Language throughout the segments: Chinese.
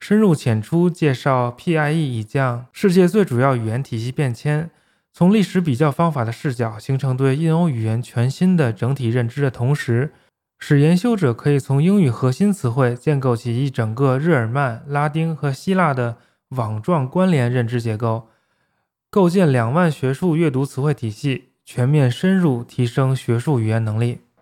深入浅出介绍 PIE 以降世界最主要语言体系变迁，从历史比较方法的视角形成对印欧语言全新的整体认知的同时，使研修者可以从英语核心词汇建构起一整个日耳曼、拉丁和希腊的网状关联认知结构，构建两万学术阅读词汇体系，全面深入提升学术语言能力。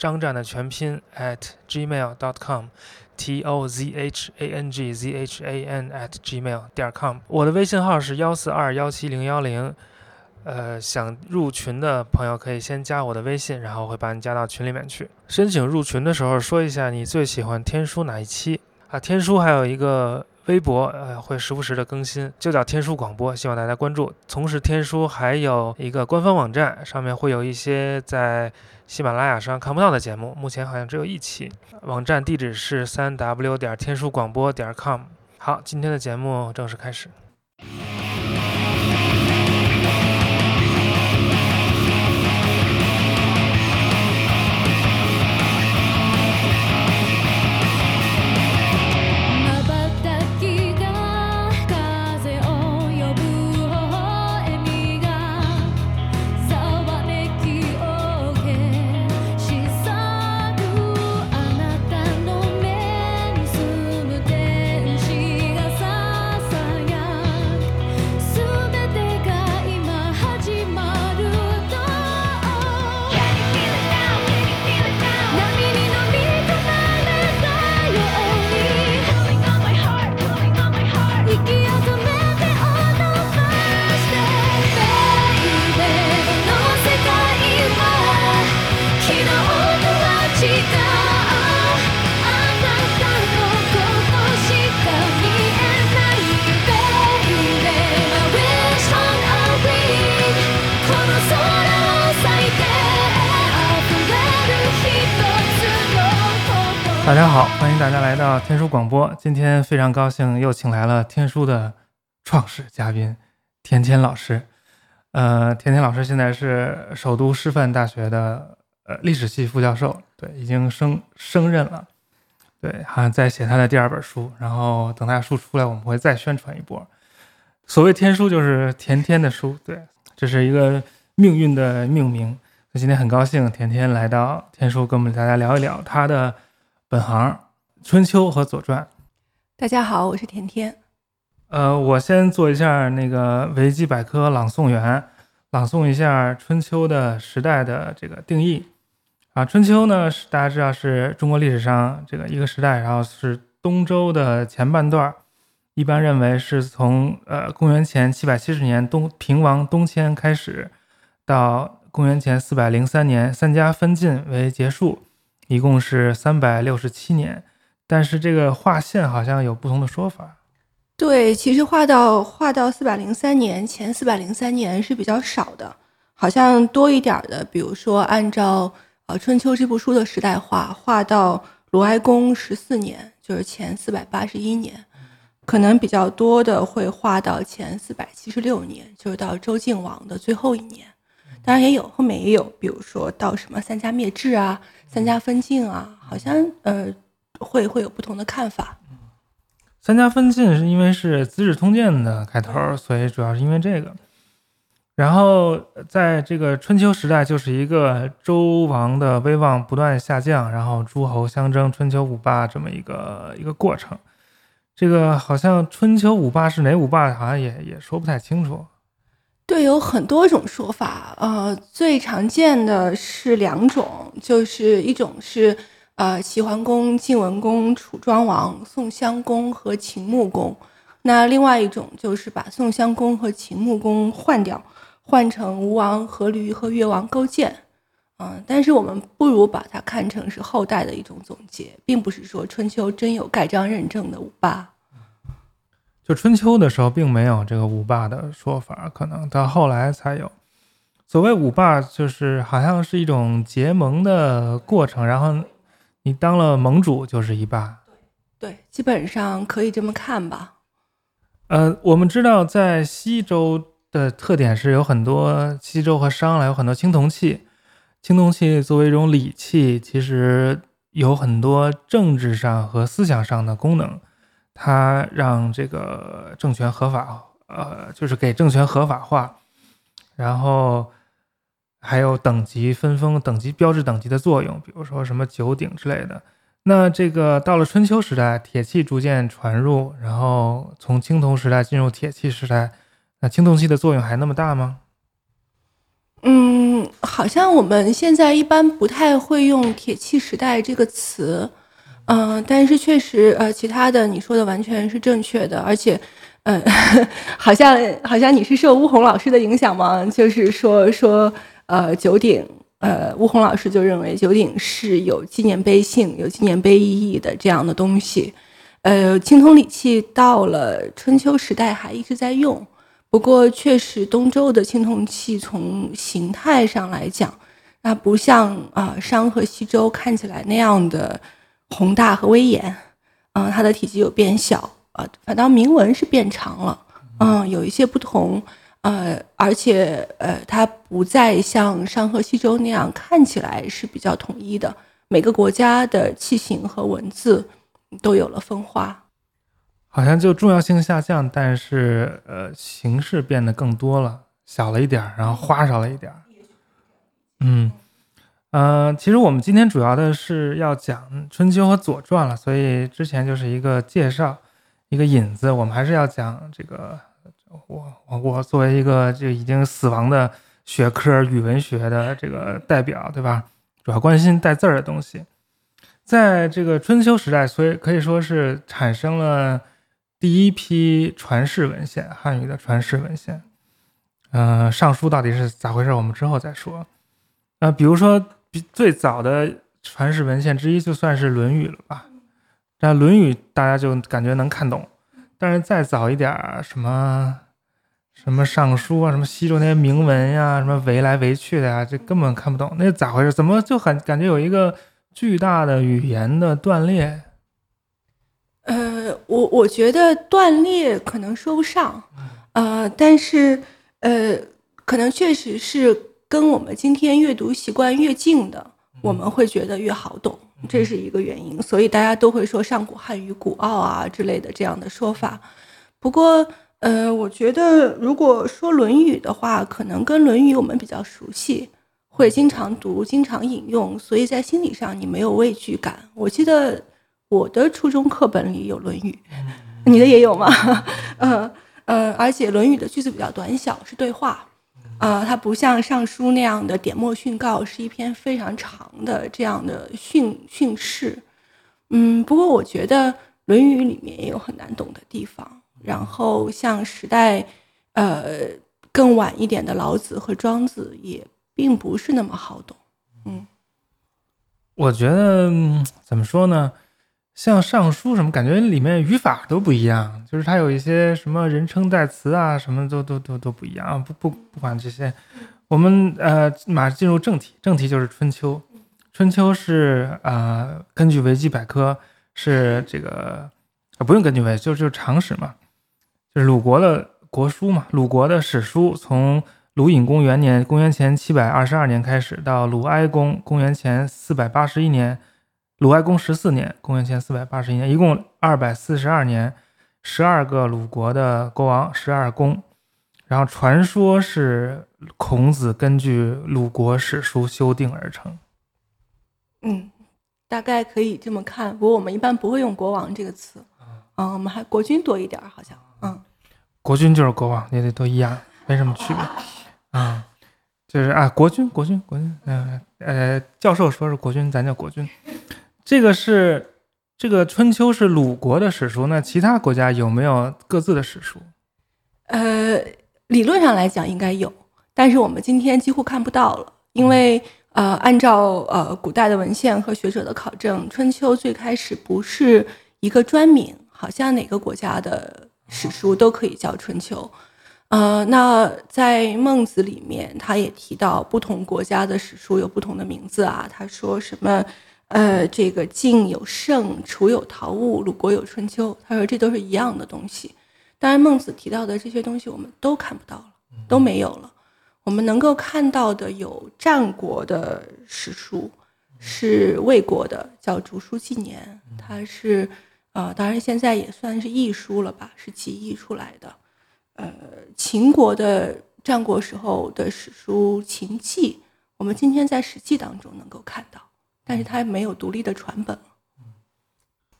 张战的全拼 at gmail.com。t o z h a n g z h a n at gmail 点 com，我的微信号是幺四二幺七零幺零，呃，想入群的朋友可以先加我的微信，然后会把你加到群里面去。申请入群的时候说一下你最喜欢天书哪一期啊？天书还有一个微博，呃，会时不时的更新，就叫天书广播，希望大家关注。同时，天书还有一个官方网站，上面会有一些在。喜马拉雅上看不到的节目，目前好像只有一期。网站地址是三 w 点天书广播点 com。好，今天的节目正式开始。今天非常高兴又请来了天书的创始嘉宾甜甜老师。呃，甜甜老师现在是首都师范大学的呃历史系副教授，对，已经升升任了。对，好像在写他的第二本书，然后等他书出来，我们会再宣传一波。所谓天书，就是甜甜的书，对，这是一个命运的命名。那今天很高兴，甜甜来到天书，跟我们大家聊一聊他的。本行《春秋》和《左传》，大家好，我是甜甜。呃，我先做一下那个维基百科朗诵员，朗诵一下《春秋》的时代的这个定义。啊，《春秋》呢是大家知道是中国历史上这个一个时代，然后是东周的前半段，一般认为是从呃公元前七百七十年东平王东迁开始，到公元前四百零三年三家分晋为结束，一共是三百六十七年。但是这个划线好像有不同的说法。对，其实划到划到四百零三年前四百零三年是比较少的，好像多一点的，比如说按照呃春秋这部书的时代划，划到鲁哀公十四年，就是前四百八十一年。可能比较多的会划到前四百七十六年，就是到周敬王的最后一年。当然也有后面也有，比如说到什么三家灭志啊、三家分晋啊，好像呃会会有不同的看法。三家分晋是因为是《资治通鉴》的开头，所以主要是因为这个。然后在这个春秋时代，就是一个周王的威望不断下降，然后诸侯相争，春秋五霸这么一个一个过程。这个好像春秋五霸是哪五霸，好像也也说不太清楚。对，有很多种说法。呃，最常见的是两种，就是一种是呃齐桓公、晋文公、楚庄王、宋襄公和秦穆公。那另外一种就是把宋襄公和秦穆公换掉，换成吴王阖闾和越王勾践。嗯，但是我们不如把它看成是后代的一种总结，并不是说春秋真有盖章认证的五霸。就春秋的时候，并没有这个五霸的说法，可能到后来才有。所谓五霸，就是好像是一种结盟的过程，然后你当了盟主就是一霸。对，基本上可以这么看吧。呃，我们知道在西周的特点是有很多西周和商来有很多青铜器。青铜器作为一种礼器，其实有很多政治上和思想上的功能。它让这个政权合法，呃，就是给政权合法化，然后还有等级分封、等级标志等级的作用，比如说什么九鼎之类的。那这个到了春秋时代，铁器逐渐传入，然后从青铜时代进入铁器时代，那青铜器的作用还那么大吗？嗯，好像我们现在一般不太会用“铁器时代”这个词，嗯，但是确实，呃，其他的你说的完全是正确的，而且，嗯，好像好像你是受乌洪老师的影响吗？就是说说，呃，九鼎，呃，乌洪老师就认为九鼎是有纪念碑性、有纪念碑意义的这样的东西，呃，青铜礼器到了春秋时代还一直在用。不过，确实，东周的青铜器从形态上来讲，那不像啊商和西周看起来那样的宏大和威严，嗯，它的体积有变小啊，反倒铭文是变长了，嗯，有一些不同，呃，而且呃，它不再像商和西周那样看起来是比较统一的，每个国家的器型和文字都有了分化。好像就重要性下降，但是呃形式变得更多了，小了一点，然后花哨了一点。嗯，呃，其实我们今天主要的是要讲《春秋》和《左传》了，所以之前就是一个介绍，一个引子。我们还是要讲这个，我我我作为一个这已经死亡的学科语文学的这个代表，对吧？主要关心带字儿的东西，在这个春秋时代，所以可以说是产生了。第一批传世文献，汉语的传世文献，嗯，《尚书》到底是咋回事？我们之后再说。呃，比如说，比最早的传世文献之一，就算是《论语》了吧？那《论语》大家就感觉能看懂，但是再早一点儿，什么什么《尚书》啊，什么西周那些铭文呀，什么围来围去的呀，这根本看不懂。那咋回事？怎么就很感觉有一个巨大的语言的断裂？呃，我我觉得断裂可能说不上，呃，但是呃，可能确实是跟我们今天阅读习惯越近的，我们会觉得越好懂，这是一个原因。所以大家都会说上古汉语古奥啊之类的这样的说法。不过，呃，我觉得如果说《论语》的话，可能跟《论语》我们比较熟悉，会经常读、经常引用，所以在心理上你没有畏惧感。我记得。我的初中课本里有《论语》，你的也有吗？嗯 嗯，而且《论语》的句子比较短小，是对话，啊，它不像《尚书》那样的点墨训告，是一篇非常长的这样的训训示。嗯，不过我觉得《论语》里面也有很难懂的地方，然后像时代，呃，更晚一点的老子和庄子也并不是那么好懂。嗯，我觉得怎么说呢？像《尚书》什么，感觉里面语法都不一样，就是它有一些什么人称代词啊，什么都都都都不一样。不不不管这些，我们呃马上进入正题，正题就是《春秋》。《春秋》是啊，根据维基百科是这个啊，不用根据维，就就是常识嘛，就是鲁国的国书嘛，鲁国的史书，从鲁隐公元年（公元前七百二十二年）开始，到鲁哀公（公元前四百八十一年）。鲁哀公十四年，公元前四百八十一年，一共二百四十二年，十二个鲁国的国王，十二公。然后传说是孔子根据鲁国史书修订而成。嗯，大概可以这么看。不过我们一般不会用“国王”这个词。嗯，我们还国君多一点，好像。嗯，国君就是国王，也得都一样，没什么区别。啊，就是啊，国君，国君，国君。嗯呃，教授说是国君，咱叫国君。这个是这个《春秋》是鲁国的史书，那其他国家有没有各自的史书？呃，理论上来讲应该有，但是我们今天几乎看不到了，因为呃，按照呃古代的文献和学者的考证，《春秋》最开始不是一个专名，好像哪个国家的史书都可以叫《春秋》。呃，那在孟子里面，他也提到不同国家的史书有不同的名字啊，他说什么？呃，这个晋有盛，楚有陶物，鲁国有春秋。他说这都是一样的东西。当然，孟子提到的这些东西我们都看不到了，都没有了。我们能够看到的有战国的史书，是魏国的，叫《竹书纪年》，它是呃，当然现在也算是译书了吧，是集译出来的。呃，秦国的战国时候的史书《秦记》，我们今天在《史记》当中能够看到。但是它没有独立的传本。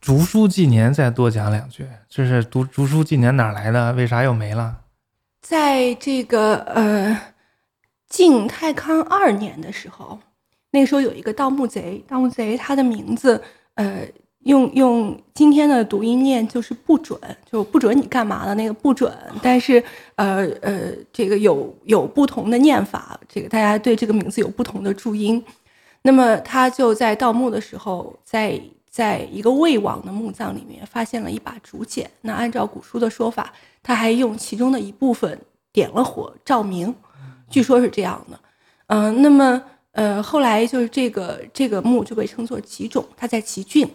竹书纪年再多讲两句，就是读竹书纪年哪来的？为啥又没了？在这个呃晋太康二年的时候，那个时候有一个盗墓贼，盗墓贼他的名字呃用用今天的读音念就是不准，就不准你干嘛的那个不准。但是呃呃这个有有不同的念法，这个大家对这个名字有不同的注音。那么他就在盗墓的时候，在在一个魏王的墓葬里面发现了一把竹简。那按照古书的说法，他还用其中的一部分点了火照明，据说是这样的。嗯，那么呃后来就是这个这个墓就被称作吉冢，它在吉郡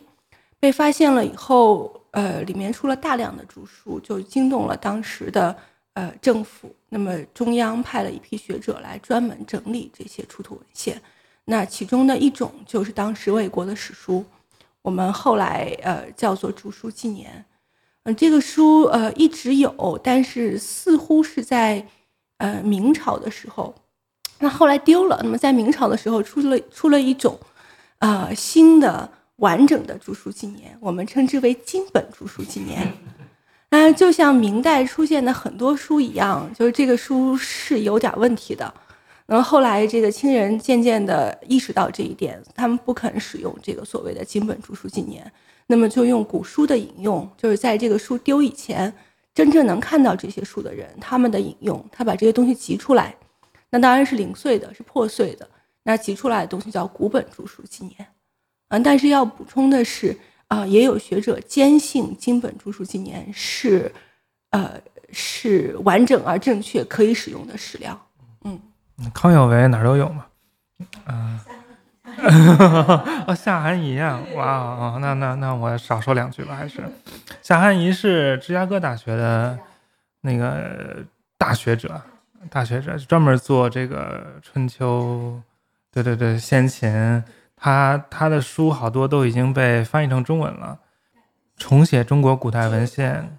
被发现了以后，呃里面出了大量的竹书，就惊动了当时的呃政府。那么中央派了一批学者来专门整理这些出土文献。那其中的一种就是当时魏国的史书，我们后来呃叫做《竹书纪年》。嗯，这个书呃一直有，但是似乎是在呃明朝的时候，那后来丢了。那么在明朝的时候出了出了一种呃新的完整的《竹书纪年》，我们称之为金本《竹书纪年》。嗯，就像明代出现的很多书一样，就是这个书是有点问题的。然后后来，这个清人渐渐地意识到这一点，他们不肯使用这个所谓的金本著书纪年，那么就用古书的引用，就是在这个书丢以前，真正能看到这些书的人，他们的引用，他把这些东西集出来，那当然是零碎的，是破碎的，那集出来的东西叫古本著书纪年，嗯，但是要补充的是，啊，也有学者坚信金本著书纪年是，呃，是完整而正确可以使用的史料，康有为哪儿都有嘛，嗯，夏涵怡啊，哇哦，那那那我少说两句吧，还是。夏涵怡是芝加哥大学的那个大学者，大学者专门做这个春秋，对对对，先秦，他他的书好多都已经被翻译成中文了，重写中国古代文献，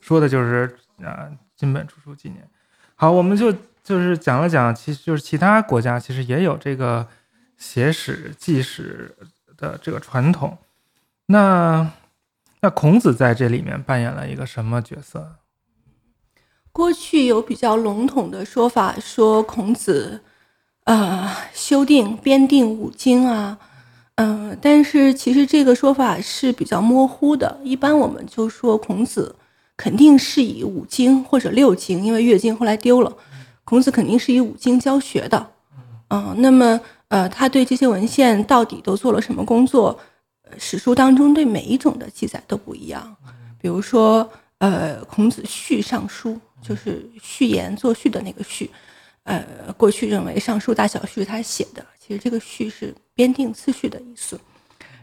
说的就是啊金本著书纪年，好，我们就。就是讲了讲，其实就是其他国家其实也有这个写史记史的这个传统。那那孔子在这里面扮演了一个什么角色？过去有比较笼统的说法，说孔子呃修订编订五经啊，嗯，但是其实这个说法是比较模糊的。一般我们就说孔子肯定是以五经或者六经，因为乐经后来丢了，孔子肯定是以五经教学的。嗯，那么呃，他对这些文献到底都做了什么工作？史书当中对每一种的记载都不一样。比如说，呃，孔子序尚书，就是序言作序的那个序。呃，过去认为尚书大小序他写的，其实这个序是编定次序的意思。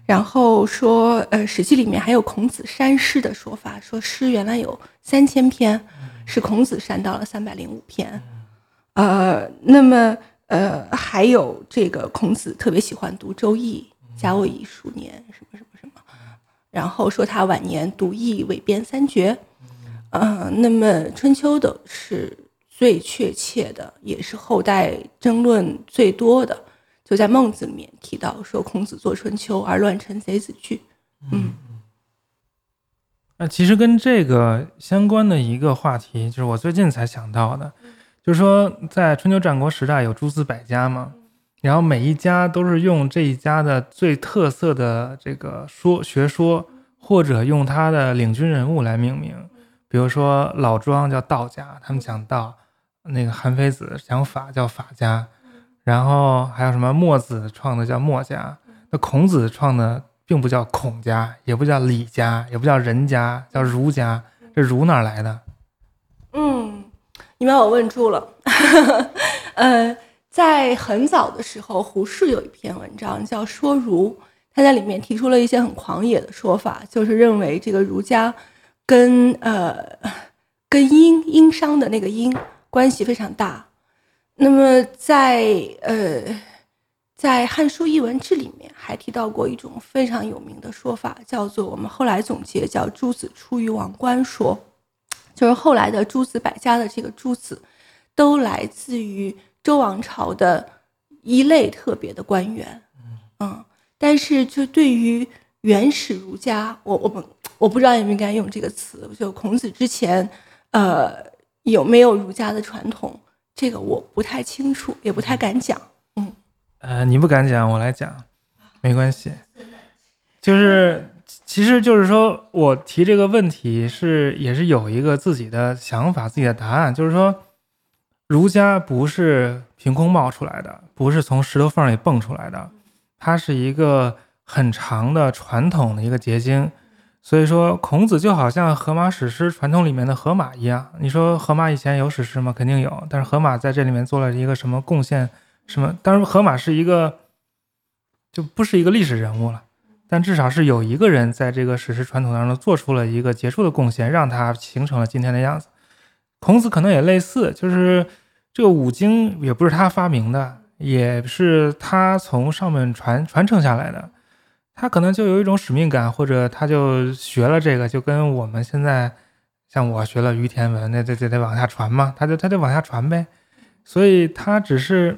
然后说，呃，《史记》里面还有孔子删诗的说法，说诗原来有三千篇，是孔子删到了三百零五篇。呃，那么，呃，还有这个孔子特别喜欢读《周易》，甲午乙数年什么什么什么。然后说他晚年读易，伪编三绝。嗯，那么春秋的是。最确切的，也是后代争论最多的，就在《孟子》里面提到说，孔子作《春秋》，而乱臣贼子惧。嗯，那其实跟这个相关的一个话题，就是我最近才想到的，就是说在春秋战国时代有诸子百家嘛，然后每一家都是用这一家的最特色的这个说学说，或者用他的领军人物来命名，比如说老庄叫道家，他们讲道。那个韩非子讲法叫法家，然后还有什么墨子创的叫墨家，那孔子创的并不叫孔家，也不叫李家，也不叫人家，叫儒家。这儒哪来的？嗯，你把我问住了。呃，在很早的时候，胡适有一篇文章叫《说儒》，他在里面提出了一些很狂野的说法，就是认为这个儒家跟呃跟殷殷商的那个殷。关系非常大。那么，在呃，在《汉书艺文志》里面还提到过一种非常有名的说法，叫做我们后来总结叫“诸子出于王冠说”，就是后来的诸子百家的这个诸子，都来自于周王朝的一类特别的官员。嗯，但是就对于原始儒家，我我们我不知道应不应该用这个词，就孔子之前，呃。有没有儒家的传统？这个我不太清楚，也不太敢讲。嗯，呃，你不敢讲，我来讲，没关系。就是，其实就是说我提这个问题是，也是有一个自己的想法、自己的答案。就是说，儒家不是凭空冒出来的，不是从石头缝里蹦出来的，它是一个很长的传统的一个结晶。所以说，孔子就好像荷马史诗传统里面的荷马一样。你说荷马以前有史诗吗？肯定有。但是荷马在这里面做了一个什么贡献？什么？当然，荷马是一个，就不是一个历史人物了。但至少是有一个人在这个史诗传统当中做出了一个杰出的贡献，让他形成了今天的样子。孔子可能也类似，就是这个五经也不是他发明的，也是他从上面传传承下来的。他可能就有一种使命感，或者他就学了这个，就跟我们现在像我学了于田文，那得得得往下传嘛，他就他就往下传呗。所以他只是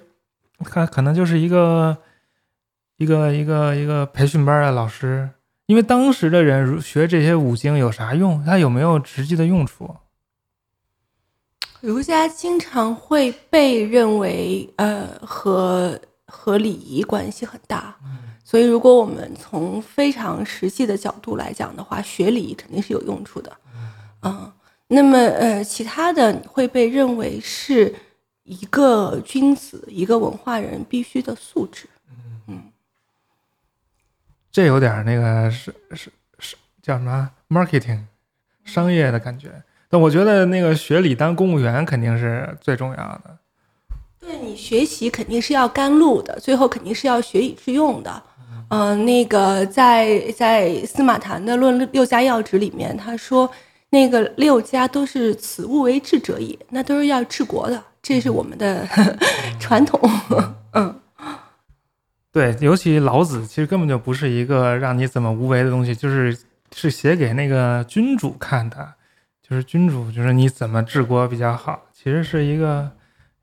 他可能就是一个一个一个一个培训班的老师，因为当时的人学这些五经有啥用？他有没有实际的用处？儒家经常会被认为呃和和礼仪关系很大。所以，如果我们从非常实际的角度来讲的话，学礼仪肯定是有用处的，嗯，那么呃，其他的会被认为是一个君子、一个文化人必须的素质，嗯，这有点那个是是是叫什么 marketing 商业的感觉，但我觉得那个学理当公务员肯定是最重要的。对你学习肯定是要甘露的，最后肯定是要学以致用的。嗯，那个在在司马谈的《论六家要旨》里面，他说那个六家都是此物为治者也，那都是要治国的，这是我们的 传统。嗯，对，尤其老子其实根本就不是一个让你怎么无为的东西，就是是写给那个君主看的，就是君主就是你怎么治国比较好，其实是一个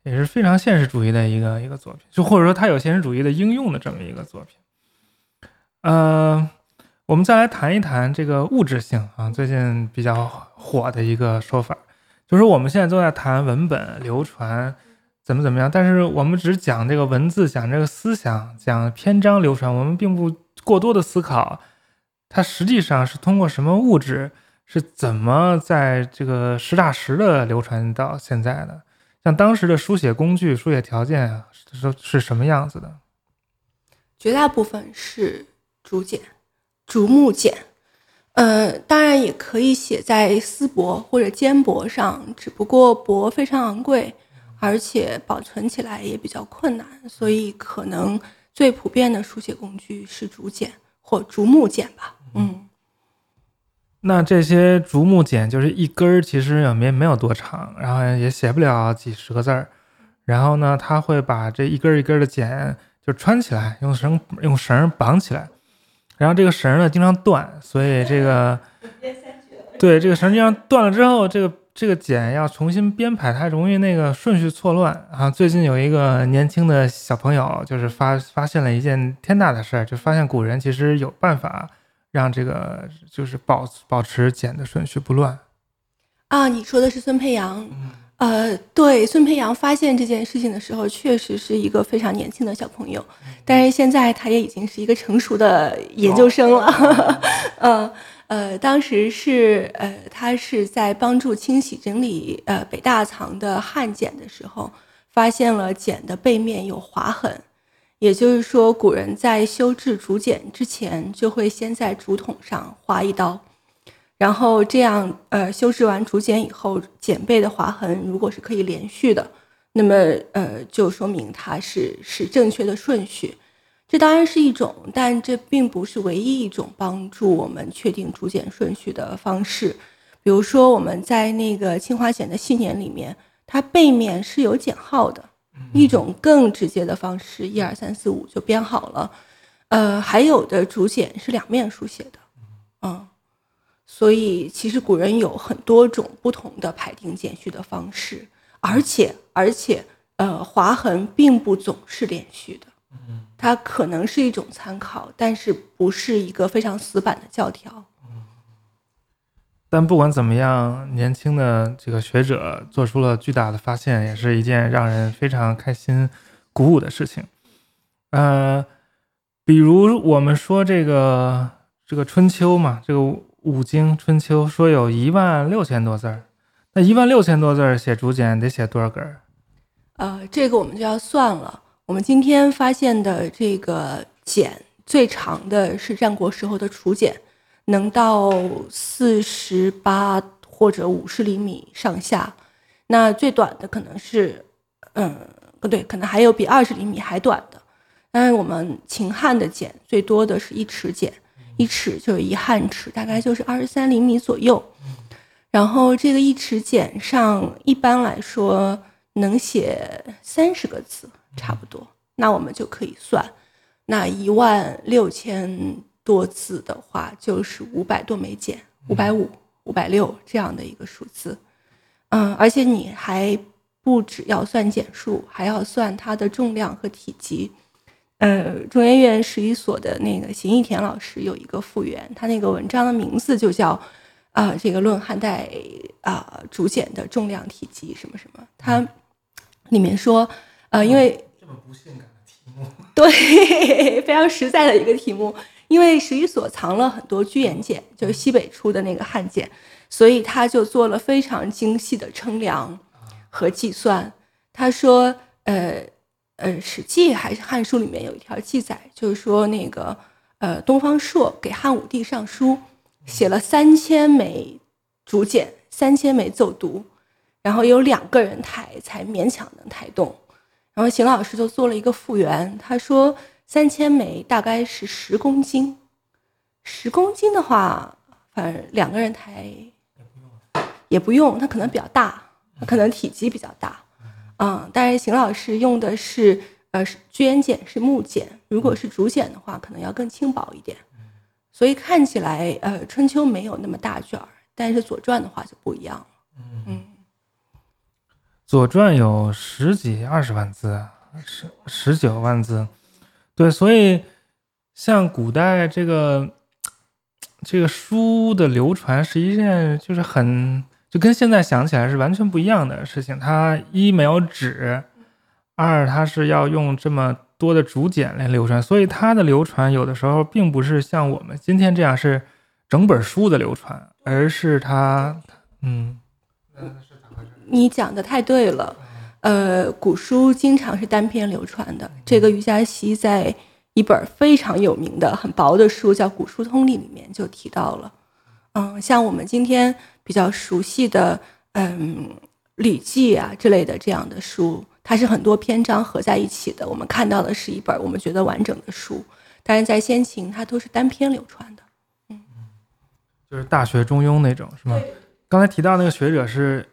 也是非常现实主义的一个一个作品，就或者说他有现实主义的应用的这么一个作品。呃，我们再来谈一谈这个物质性啊，最近比较火的一个说法，就是我们现在都在谈文本流传怎么怎么样，但是我们只讲这个文字，讲这个思想，讲篇章流传，我们并不过多的思考它实际上是通过什么物质，是怎么在这个实打实的流传到现在的？像当时的书写工具、书写条件啊是是什么样子的？绝大部分是竹简、竹木简，呃，当然也可以写在丝帛或者缣帛上，只不过帛非常昂贵，而且保存起来也比较困难，所以可能最普遍的书写工具是竹简或竹木简吧。嗯。那这些竹木简就是一根儿，其实也没没有多长，然后也写不了几十个字儿。然后呢，他会把这一根一根的剪就穿起来，用绳用绳绑起来。然后这个绳呢经常断，所以这个对这个绳经常断了之后，这个这个剪要重新编排，它容易那个顺序错乱啊。最近有一个年轻的小朋友，就是发发现了一件天大的事儿，就发现古人其实有办法。让这个就是保保持剪的顺序不乱啊！你说的是孙培阳，呃，对，孙培阳发现这件事情的时候，确实是一个非常年轻的小朋友，但是现在他也已经是一个成熟的研究生了。嗯呃，呃当时是呃，他是在帮助清洗整理呃北大藏的汉简的时候，发现了简的背面有划痕。也就是说，古人在修制竹简之前，就会先在竹筒上划一刀，然后这样，呃，修制完竹简以后，简背的划痕如果是可以连续的，那么，呃，就说明它是是正确的顺序。这当然是一种，但这并不是唯一一种帮助我们确定竹简顺序的方式。比如说，我们在那个清华简的信年里面，它背面是有减号的。一种更直接的方式，一二三四五就编好了。呃，还有的竹简是两面书写的，嗯，所以其实古人有很多种不同的排定简序的方式，而且而且，呃，划痕并不总是连续的，它可能是一种参考，但是不是一个非常死板的教条。但不管怎么样，年轻的这个学者做出了巨大的发现，也是一件让人非常开心、鼓舞的事情。呃，比如我们说这个这个春秋嘛，这个五经春秋说有一万六千多字儿，那一万六千多字儿写竹简得写多少根儿？呃，这个我们就要算了。我们今天发现的这个简最长的是战国时候的楚简。能到四十八或者五十厘米上下，那最短的可能是，嗯，不对，可能还有比二十厘米还短的。但是我们秦汉的简最多的是一尺简，一尺就是一汉尺，大概就是二十三厘米左右。然后这个一尺简上一般来说能写三十个字，差不多。那我们就可以算，那一万六千。多字的话，就是五百多枚简，五百五、五百六这样的一个数字。嗯，而且你还不只要算简数，还要算它的重量和体积。呃，中研院十一所的那个邢义田老师有一个复原，他那个文章的名字就叫啊，这个论汉代啊竹简的重量、体积什么什么。他里面说，呃，因为这么不性感的题目，对，非常实在的一个题目。因为史语所藏了很多居延简，就是西北出的那个汉简，所以他就做了非常精细的称量和计算。他说：“呃呃，《史记》还是《汉书》里面有一条记载，就是说那个呃，东方朔给汉武帝上书，写了三千枚竹简，三千枚奏牍，然后有两个人抬才勉强能抬动。然后邢老师就做了一个复原，他说。”三千枚大概是十公斤，十公斤的话，反正两个人抬也不用，它可能比较大，它可能体积比较大，嗯，但是邢老师用的是呃居延简是木简，如果是竹简的话，可能要更轻薄一点，所以看起来呃春秋没有那么大卷儿，但是左传的话就不一样了，嗯，左传有十几二十万字，十十九万字。对，所以像古代这个这个书的流传是一件就是很就跟现在想起来是完全不一样的事情。它一没有纸，二它是要用这么多的竹简来流传，所以它的流传有的时候并不是像我们今天这样是整本书的流传，而是它，嗯，你讲的太对了。呃，古书经常是单篇流传的。这个余嘉锡在一本非常有名的、很薄的书叫《古书通例》里面就提到了。嗯，像我们今天比较熟悉的，嗯，《礼记》啊之类的这样的书，它是很多篇章合在一起的。我们看到的是一本我们觉得完整的书，但是在先秦它都是单篇流传的。嗯，就是《大学》《中庸》那种是吗？刚才提到那个学者是。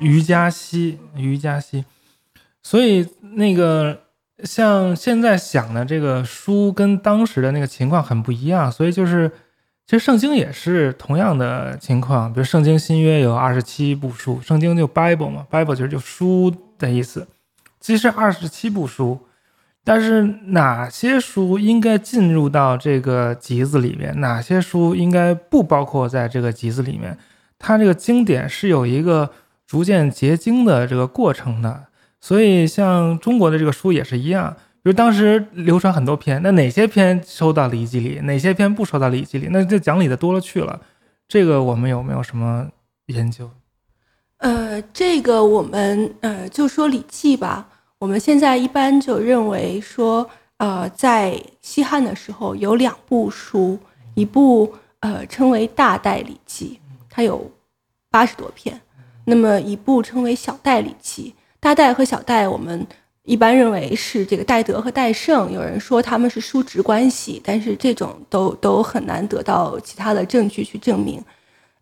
余嘉熙，余嘉熙，所以那个像现在想的这个书跟当时的那个情况很不一样，所以就是其实圣经也是同样的情况，比如圣经新约有二十七部书，圣经就 Bible 嘛，Bible 其实就书的意思，其实二十七部书，但是哪些书应该进入到这个集子里面，哪些书应该不包括在这个集子里面，它这个经典是有一个。逐渐结晶的这个过程的，所以像中国的这个书也是一样，比如当时流传很多篇，那哪些篇收到《礼记》里，哪些篇不收到《礼记》里，那这讲理的多了去了。这个我们有没有什么研究？呃，这个我们呃就说《礼记》吧，我们现在一般就认为说，呃，在西汉的时候有两部书，一部呃称为《大代礼记》，它有八十多篇。那么一部称为小代礼记，大代和小代，我们一般认为是这个代德和代圣。有人说他们是叔侄关系，但是这种都都很难得到其他的证据去证明。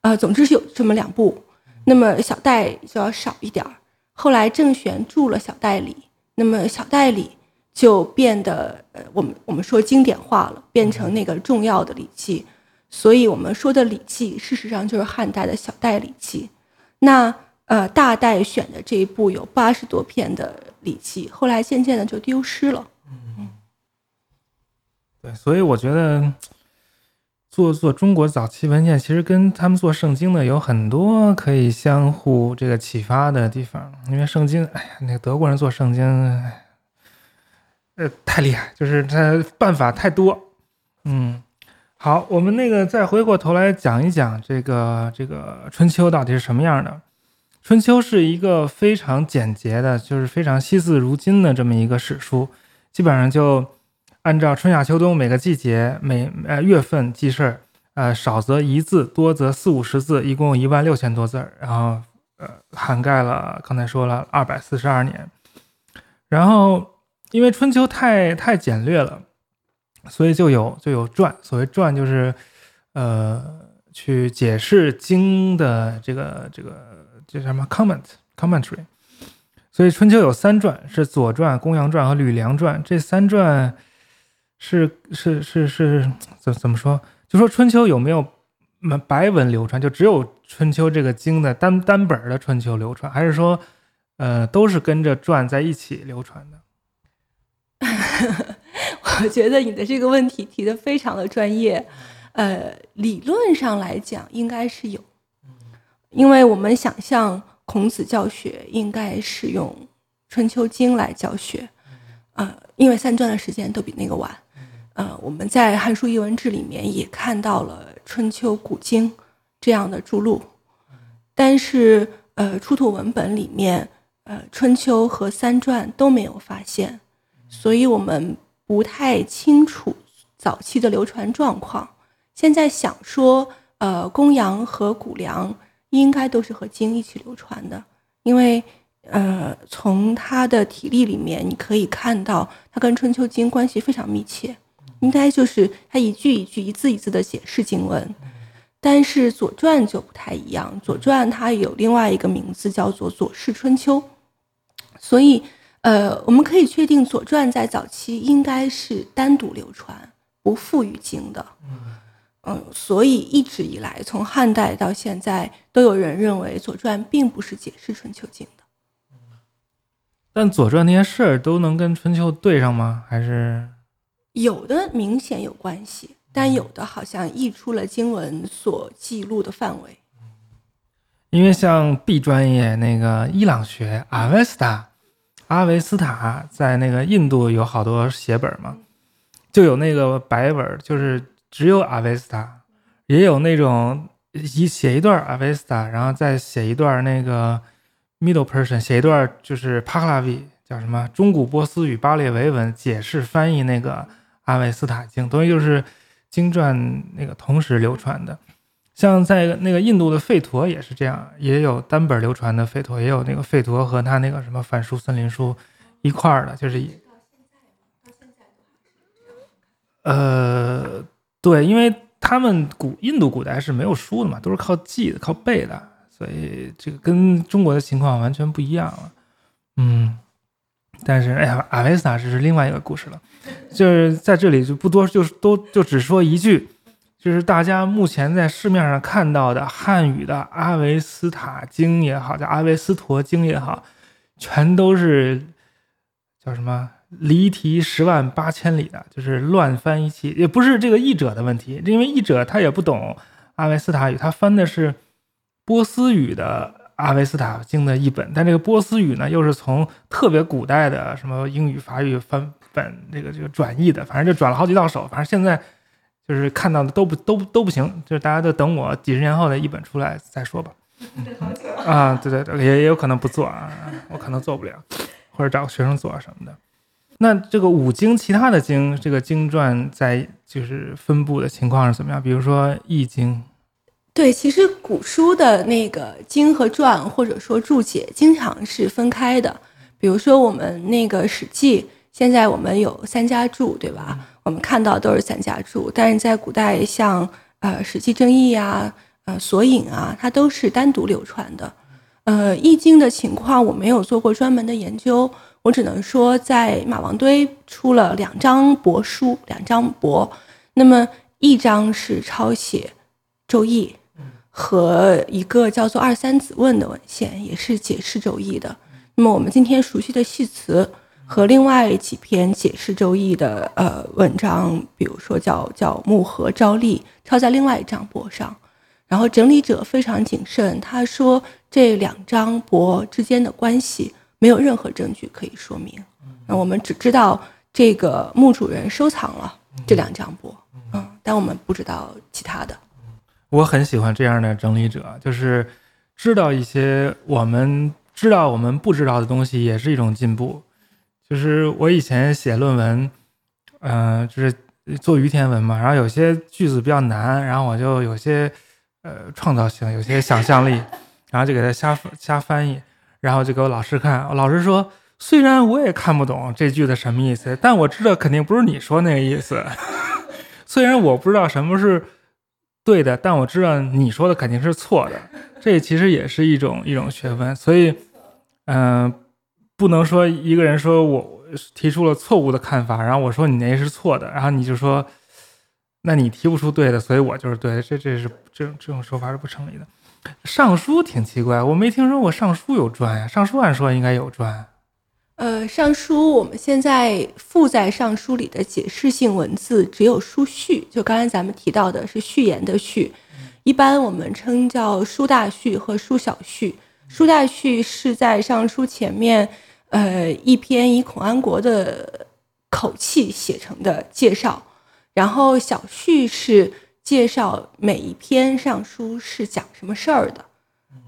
呃，总之是有这么两部。那么小代就要少一点儿。后来郑玄注了小代礼，那么小代礼就变得呃，我们我们说经典化了，变成那个重要的礼记。所以我们说的礼记，事实上就是汉代的小代礼记。那呃，大代选的这一部有八十多篇的《礼记》，后来渐渐的就丢失了。嗯，对，所以我觉得做做中国早期文献，其实跟他们做圣经的有很多可以相互这个启发的地方。因为圣经，哎呀，那个德国人做圣经，呃，太厉害，就是他办法太多。嗯。好，我们那个再回过头来讲一讲这个这个春秋到底是什么样的。春秋是一个非常简洁的，就是非常惜字如金的这么一个史书，基本上就按照春夏秋冬每个季节每呃月份记事儿，呃少则一字，多则四五十字，一共一万六千多字儿，然后呃涵盖了刚才说了二百四十二年。然后因为春秋太太简略了。所以就有就有传，所谓传就是，呃，去解释经的这个这个这什么 comment commentary。所以春秋有三传，是左传、公羊传和吕梁传。这三传是是是是怎怎么说？就说春秋有没有白文流传？就只有春秋这个经的单单本的春秋流传，还是说，呃，都是跟着传在一起流传的？我觉得你的这个问题提的非常的专业，呃，理论上来讲应该是有，因为我们想象孔子教学应该是用《春秋经》来教学，呃，因为三传的时间都比那个晚，呃，我们在《汉书艺文志》里面也看到了《春秋古经》这样的著录，但是呃，出土文本里面，呃，《春秋》和三传都没有发现，所以我们。不太清楚早期的流传状况。现在想说，呃，公羊和谷梁应该都是和经一起流传的，因为，呃，从他的体例里面你可以看到，他跟春秋经关系非常密切，应该就是他一句一句、一字一字的解释经文。但是左传就不太一样，左传它有另外一个名字叫做《左氏春秋》，所以。呃，我们可以确定，《左传》在早期应该是单独流传，不附于经的。嗯，所以一直以来，从汉代到现在，都有人认为《左传》并不是解释《春秋经》的。但《左传》那些事儿都能跟《春秋》对上吗？还是有的明显有关系，但有的好像溢出了经文所记录的范围。因为像 B 专业那个伊朗学阿维斯塔。阿维斯塔在那个印度有好多写本嘛，就有那个白本，就是只有阿维斯塔，也有那种一写一段阿维斯塔，然后再写一段那个 Middle Persian，写一段就是帕克拉维叫什么中古波斯语巴列维文解释翻译那个阿维斯塔经，等于就是经传那个同时流传的。像在那个印度的吠陀也是这样，也有单本流传的吠陀，也有那个吠陀和他那个什么梵书、森林书一块儿的，就是呃，对，因为他们古印度古代是没有书的嘛，都是靠记的、靠背的，所以这个跟中国的情况完全不一样了。嗯，但是哎呀，阿维斯塔这是另外一个故事了，就是在这里就不多，就是都就只说一句。就是大家目前在市面上看到的汉语的《阿维斯塔经》也好，叫《阿维斯陀经》也好，全都是叫什么离题十万八千里的，就是乱翻一气。也不是这个译者的问题，因为译者他也不懂阿维斯塔语，他翻的是波斯语的《阿维斯塔经》的译本，但这个波斯语呢，又是从特别古代的什么英语、法语翻本这个这个转译的，反正就转了好几道手，反正现在。就是看到的都不都都不行，就是大家都等我几十年后的一本出来再说吧。啊，对对对，也也有可能不做啊，我可能做不了，或者找个学生做什么的。那这个五经其他的经，这个经传在就是分布的情况是怎么样？比如说《易经》。对，其实古书的那个经和传，或者说注解，经常是分开的。比如说我们那个《史记》，现在我们有三家注，对吧？我们看到都是散家注，但是在古代，像呃《史记正义》啊、呃索引啊，它都是单独流传的。呃，《易经》的情况我没有做过专门的研究，我只能说在马王堆出了两张帛书，两张帛。那么一张是抄写《周易》，和一个叫做《二三子问》的文献，也是解释《周易》的。那么我们今天熟悉的系辞。和另外几篇解释《周易》的呃文章，比如说叫叫《木合昭历》，抄在另外一张帛上，然后整理者非常谨慎，他说这两张帛之间的关系没有任何证据可以说明，那我们只知道这个墓主人收藏了这两张帛，嗯，但我们不知道其他的。我很喜欢这样的整理者，就是知道一些我们知道我们不知道的东西，也是一种进步。就是我以前写论文，嗯，就是做于田文嘛，然后有些句子比较难，然后我就有些呃创造性，有些想象力，然后就给他瞎瞎翻译，然后就给我老师看，老师说，虽然我也看不懂这句的什么意思，但我知道肯定不是你说那个意思。虽然我不知道什么是对的，但我知道你说的肯定是错的。这其实也是一种一种学问，所以，嗯。不能说一个人说我提出了错误的看法，然后我说你那是错的，然后你就说，那你提不出对的，所以我就是对的，这这是这种这种说法是不成立的。尚书挺奇怪，我没听说过尚书有传呀，尚书按说应该有传。呃，尚书我们现在附在尚书里的解释性文字只有书序，就刚才咱们提到的是序言的序，一般我们称叫书大序和书小序。书大序是在尚书前面。呃，一篇以孔安国的口气写成的介绍，然后小序是介绍每一篇上书是讲什么事儿的，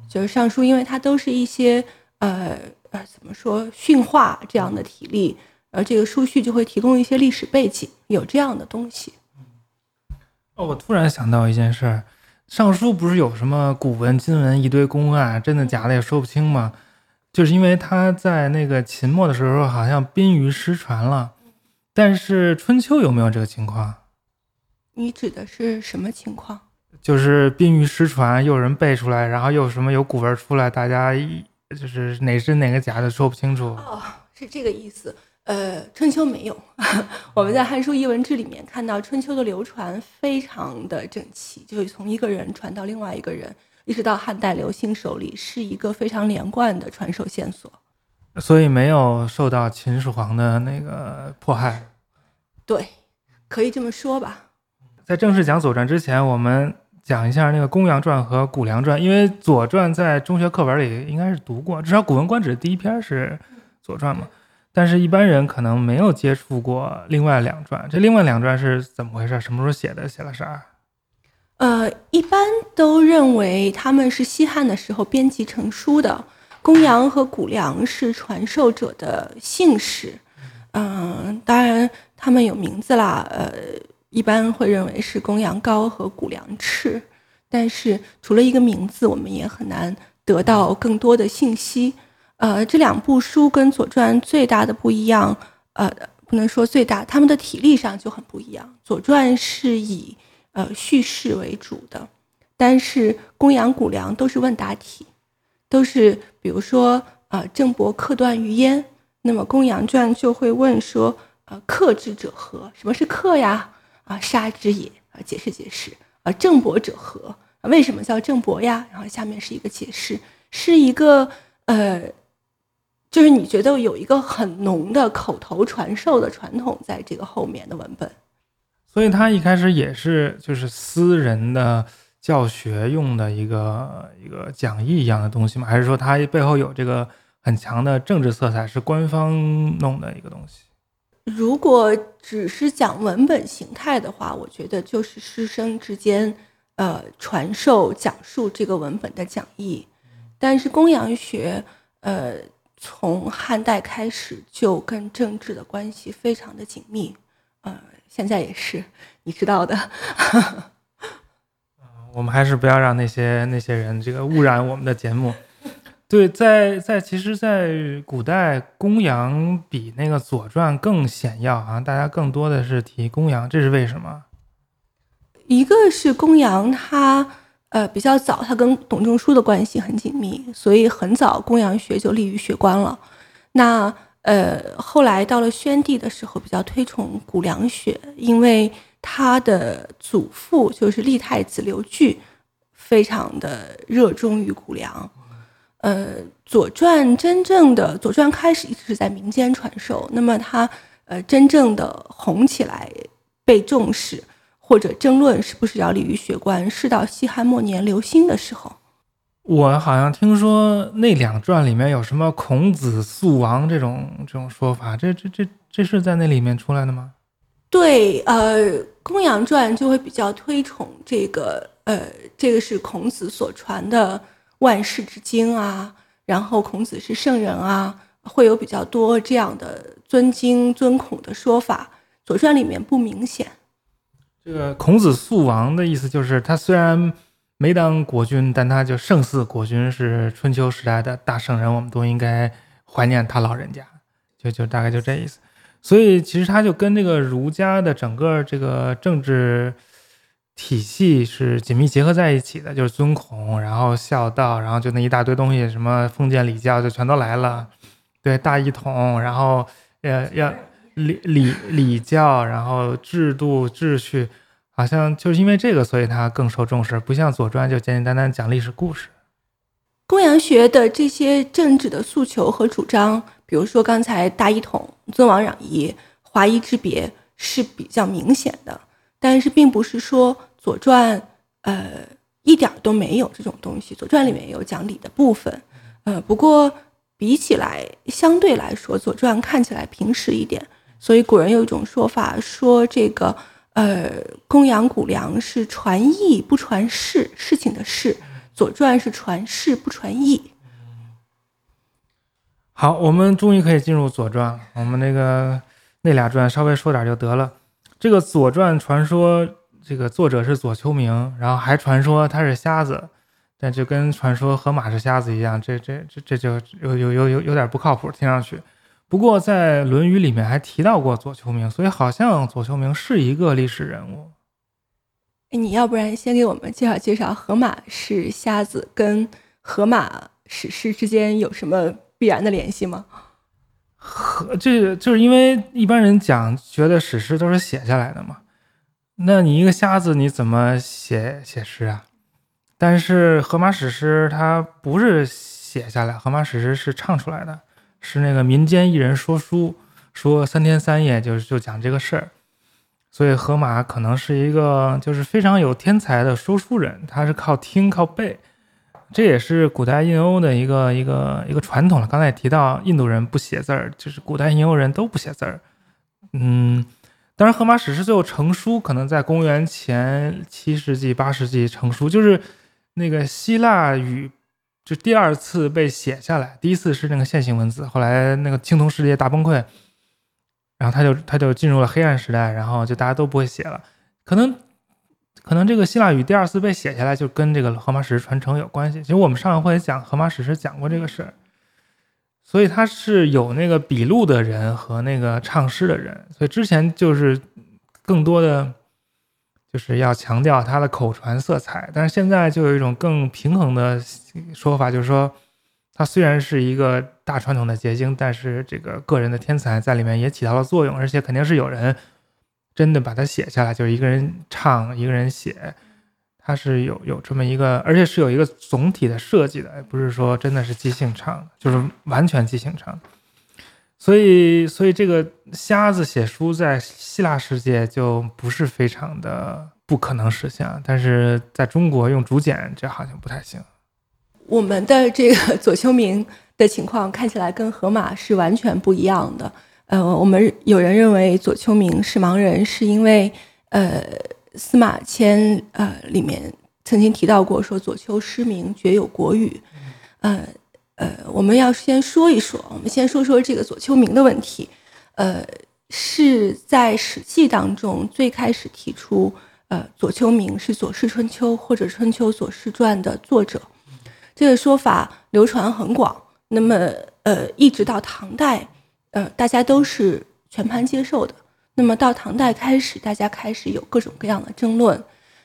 就是上书，因为它都是一些呃呃怎么说训话这样的体例，而这个书序就会提供一些历史背景，有这样的东西。哦，我突然想到一件事儿，尚书不是有什么古文今文一堆公案，真的假的也说不清吗？就是因为他在那个秦末的时候，好像宾语失传了，但是春秋有没有这个情况？你指的是什么情况？就是宾语失传，又有人背出来，然后又什么有古文出来，大家就是哪是哪个假的说不清楚。哦，是这个意思。呃，春秋没有，我们在《汉书艺文志》里面看到春秋的流传非常的整齐，就是从一个人传到另外一个人。一直到汉代刘歆手里，是一个非常连贯的传授线索，所以没有受到秦始皇的那个迫害。对，可以这么说吧。在正式讲《左传》之前，我们讲一下那个《公羊传》和《谷梁传》，因为《左传》在中学课本里应该是读过，至少《古文观止》第一篇是《左传》嘛。但是，一般人可能没有接触过另外两传。这另外两传是怎么回事？什么时候写的？写了啥？呃，一般都认为他们是西汉的时候编辑成书的。公羊和谷梁是传授者的姓氏，嗯，当然他们有名字啦。呃，一般会认为是公羊高和谷梁赤，但是除了一个名字，我们也很难得到更多的信息。呃，这两部书跟《左传》最大的不一样，呃，不能说最大，他们的体力上就很不一样。《左传》是以呃叙事为主的，但是公羊、谷梁都是问答题。都是，比如说，呃，郑伯克段于鄢，那么《公羊传》就会问说，呃，克之者何？什么是克呀？啊，杀之也。啊，解释解释。啊，郑伯者何？为什么叫郑伯呀？然后下面是一个解释，是一个，呃，就是你觉得有一个很浓的口头传授的传统在这个后面的文本。所以他一开始也是就是私人的。教学用的一个一个讲义一样的东西吗？还是说它背后有这个很强的政治色彩，是官方弄的一个东西？如果只是讲文本形态的话，我觉得就是师生之间呃传授讲述这个文本的讲义。但是公羊学呃从汉代开始就跟政治的关系非常的紧密，呃现在也是你知道的。我们还是不要让那些那些人这个污染我们的节目。对，在在其实，在古代，公羊比那个《左传》更显要啊，大家更多的是提公羊，这是为什么？一个是公羊，他呃比较早，他跟董仲舒的关系很紧密，所以很早公羊学就立于学官了。那呃后来到了宣帝的时候，比较推崇谷梁学，因为。他的祖父就是立太子刘据，非常的热衷于谷梁。呃，《左传》真正的《左传》开始一直是在民间传授，那么它呃真正的红起来、被重视或者争论是不是要立于学官，是到西汉末年刘歆的时候。我好像听说那两传里面有什么孔子肃王这种这种说法，这这这这是在那里面出来的吗？对，呃，《公羊传》就会比较推崇这个，呃，这个是孔子所传的万世之经啊，然后孔子是圣人啊，会有比较多这样的尊经尊孔的说法，《左传》里面不明显。这个孔子肃王的意思就是，他虽然没当国君，但他就胜似国君，是春秋时代的大圣人，我们都应该怀念他老人家，就就大概就这意思。所以其实他就跟这个儒家的整个这个政治体系是紧密结合在一起的，就是尊孔，然后孝道，然后就那一大堆东西，什么封建礼教就全都来了。对，大一统，然后呃要礼礼礼教，然后制度秩序，好像就是因为这个，所以他更受重视，不像《左传》就简简单单讲历史故事。公羊学的这些政治的诉求和主张。比如说刚才大一统、尊王攘夷、华夷之别是比较明显的，但是并不是说《左传》呃一点都没有这种东西，《左传》里面有讲理的部分，呃，不过比起来，相对来说，《左传》看起来平实一点。所以古人有一种说法，说这个呃公羊谷梁是传义不传事，事情的事，《左传》是传事不传义。好，我们终于可以进入《左传》。我们那个那俩传稍微说点就得了。这个《左传》传说，这个作者是左丘明，然后还传说他是瞎子，但就跟传说河马是瞎子一样，这这这这就有有有有有点不靠谱，听上去。不过在《论语》里面还提到过左丘明，所以好像左丘明是一个历史人物。你要不然先给我们介绍介绍河马是瞎子跟荷马史诗之间有什么？必然的联系吗？和这就是因为一般人讲觉得史诗都是写下来的嘛，那你一个瞎子你怎么写写诗啊？但是荷马史诗它不是写下来，荷马史诗是唱出来的，是那个民间艺人说书，说三天三夜就就讲这个事儿，所以荷马可能是一个就是非常有天才的说书人，他是靠听靠背。这也是古代印欧的一个一个一个传统了。刚才也提到，印度人不写字儿，就是古代印欧人都不写字儿。嗯，当然，荷马史诗最后成书，可能在公元前七世纪、八世纪成书，就是那个希腊语，就第二次被写下来。第一次是那个线性文字，后来那个青铜世界大崩溃，然后他就他就进入了黑暗时代，然后就大家都不会写了。可能可能这个希腊语第二次被写下来，就跟这个荷马史诗传承有关系。其实我们上一回讲荷马史诗讲过这个事儿。所以他是有那个笔录的人和那个唱诗的人，所以之前就是更多的就是要强调他的口传色彩，但是现在就有一种更平衡的说法，就是说他虽然是一个大传统的结晶，但是这个个人的天才在里面也起到了作用，而且肯定是有人真的把它写下来，就是一个人唱，一个人写。它是有有这么一个，而且是有一个总体的设计的，不是说真的是即兴唱，就是完全即兴唱。所以，所以这个瞎子写书在希腊世界就不是非常的不可能实现，但是在中国用竹简这好像不太行。我们的这个左丘明的情况看起来跟荷马是完全不一样的。呃，我们有人认为左丘明是盲人，是因为呃。司马迁呃里面曾经提到过，说左丘失明，绝有国语。呃呃，我们要先说一说，我们先说说这个左丘明的问题。呃，是在《史记》当中最开始提出，呃，左丘明是《左氏春秋》或者《春秋左氏传》的作者，这个说法流传很广。那么，呃，一直到唐代，呃，大家都是全盘接受的。那么到唐代开始，大家开始有各种各样的争论。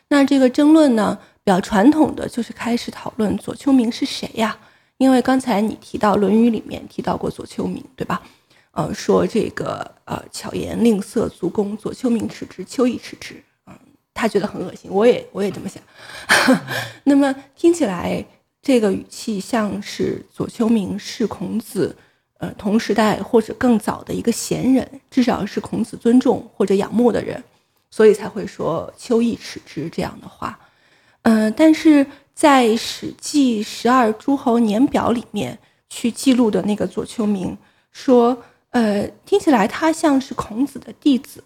那这个争论呢，比较传统的就是开始讨论左丘明是谁呀？因为刚才你提到《论语》里面提到过左丘明，对吧？呃，说这个呃巧言令色，足弓，左丘明耻之，丘亦耻之。嗯，他觉得很恶心，我也我也这么想。那么听起来这个语气像是左丘明是孔子。呃，同时代或者更早的一个贤人，至少是孔子尊重或者仰慕的人，所以才会说“丘亦耻之”这样的话。嗯，但是在《史记·十二诸侯年表》里面去记录的那个左丘明说，呃，听起来他像是孔子的弟子，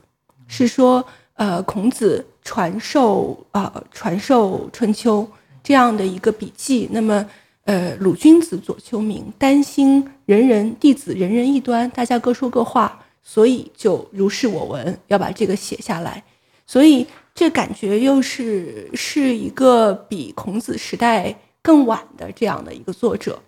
是说，呃，孔子传授啊，传授《春秋》这样的一个笔记。那么。呃，鲁君子左丘明担心人人弟子人人异端，大家各说各话，所以就如是我闻，要把这个写下来。所以这感觉又是是一个比孔子时代更晚的这样的一个作者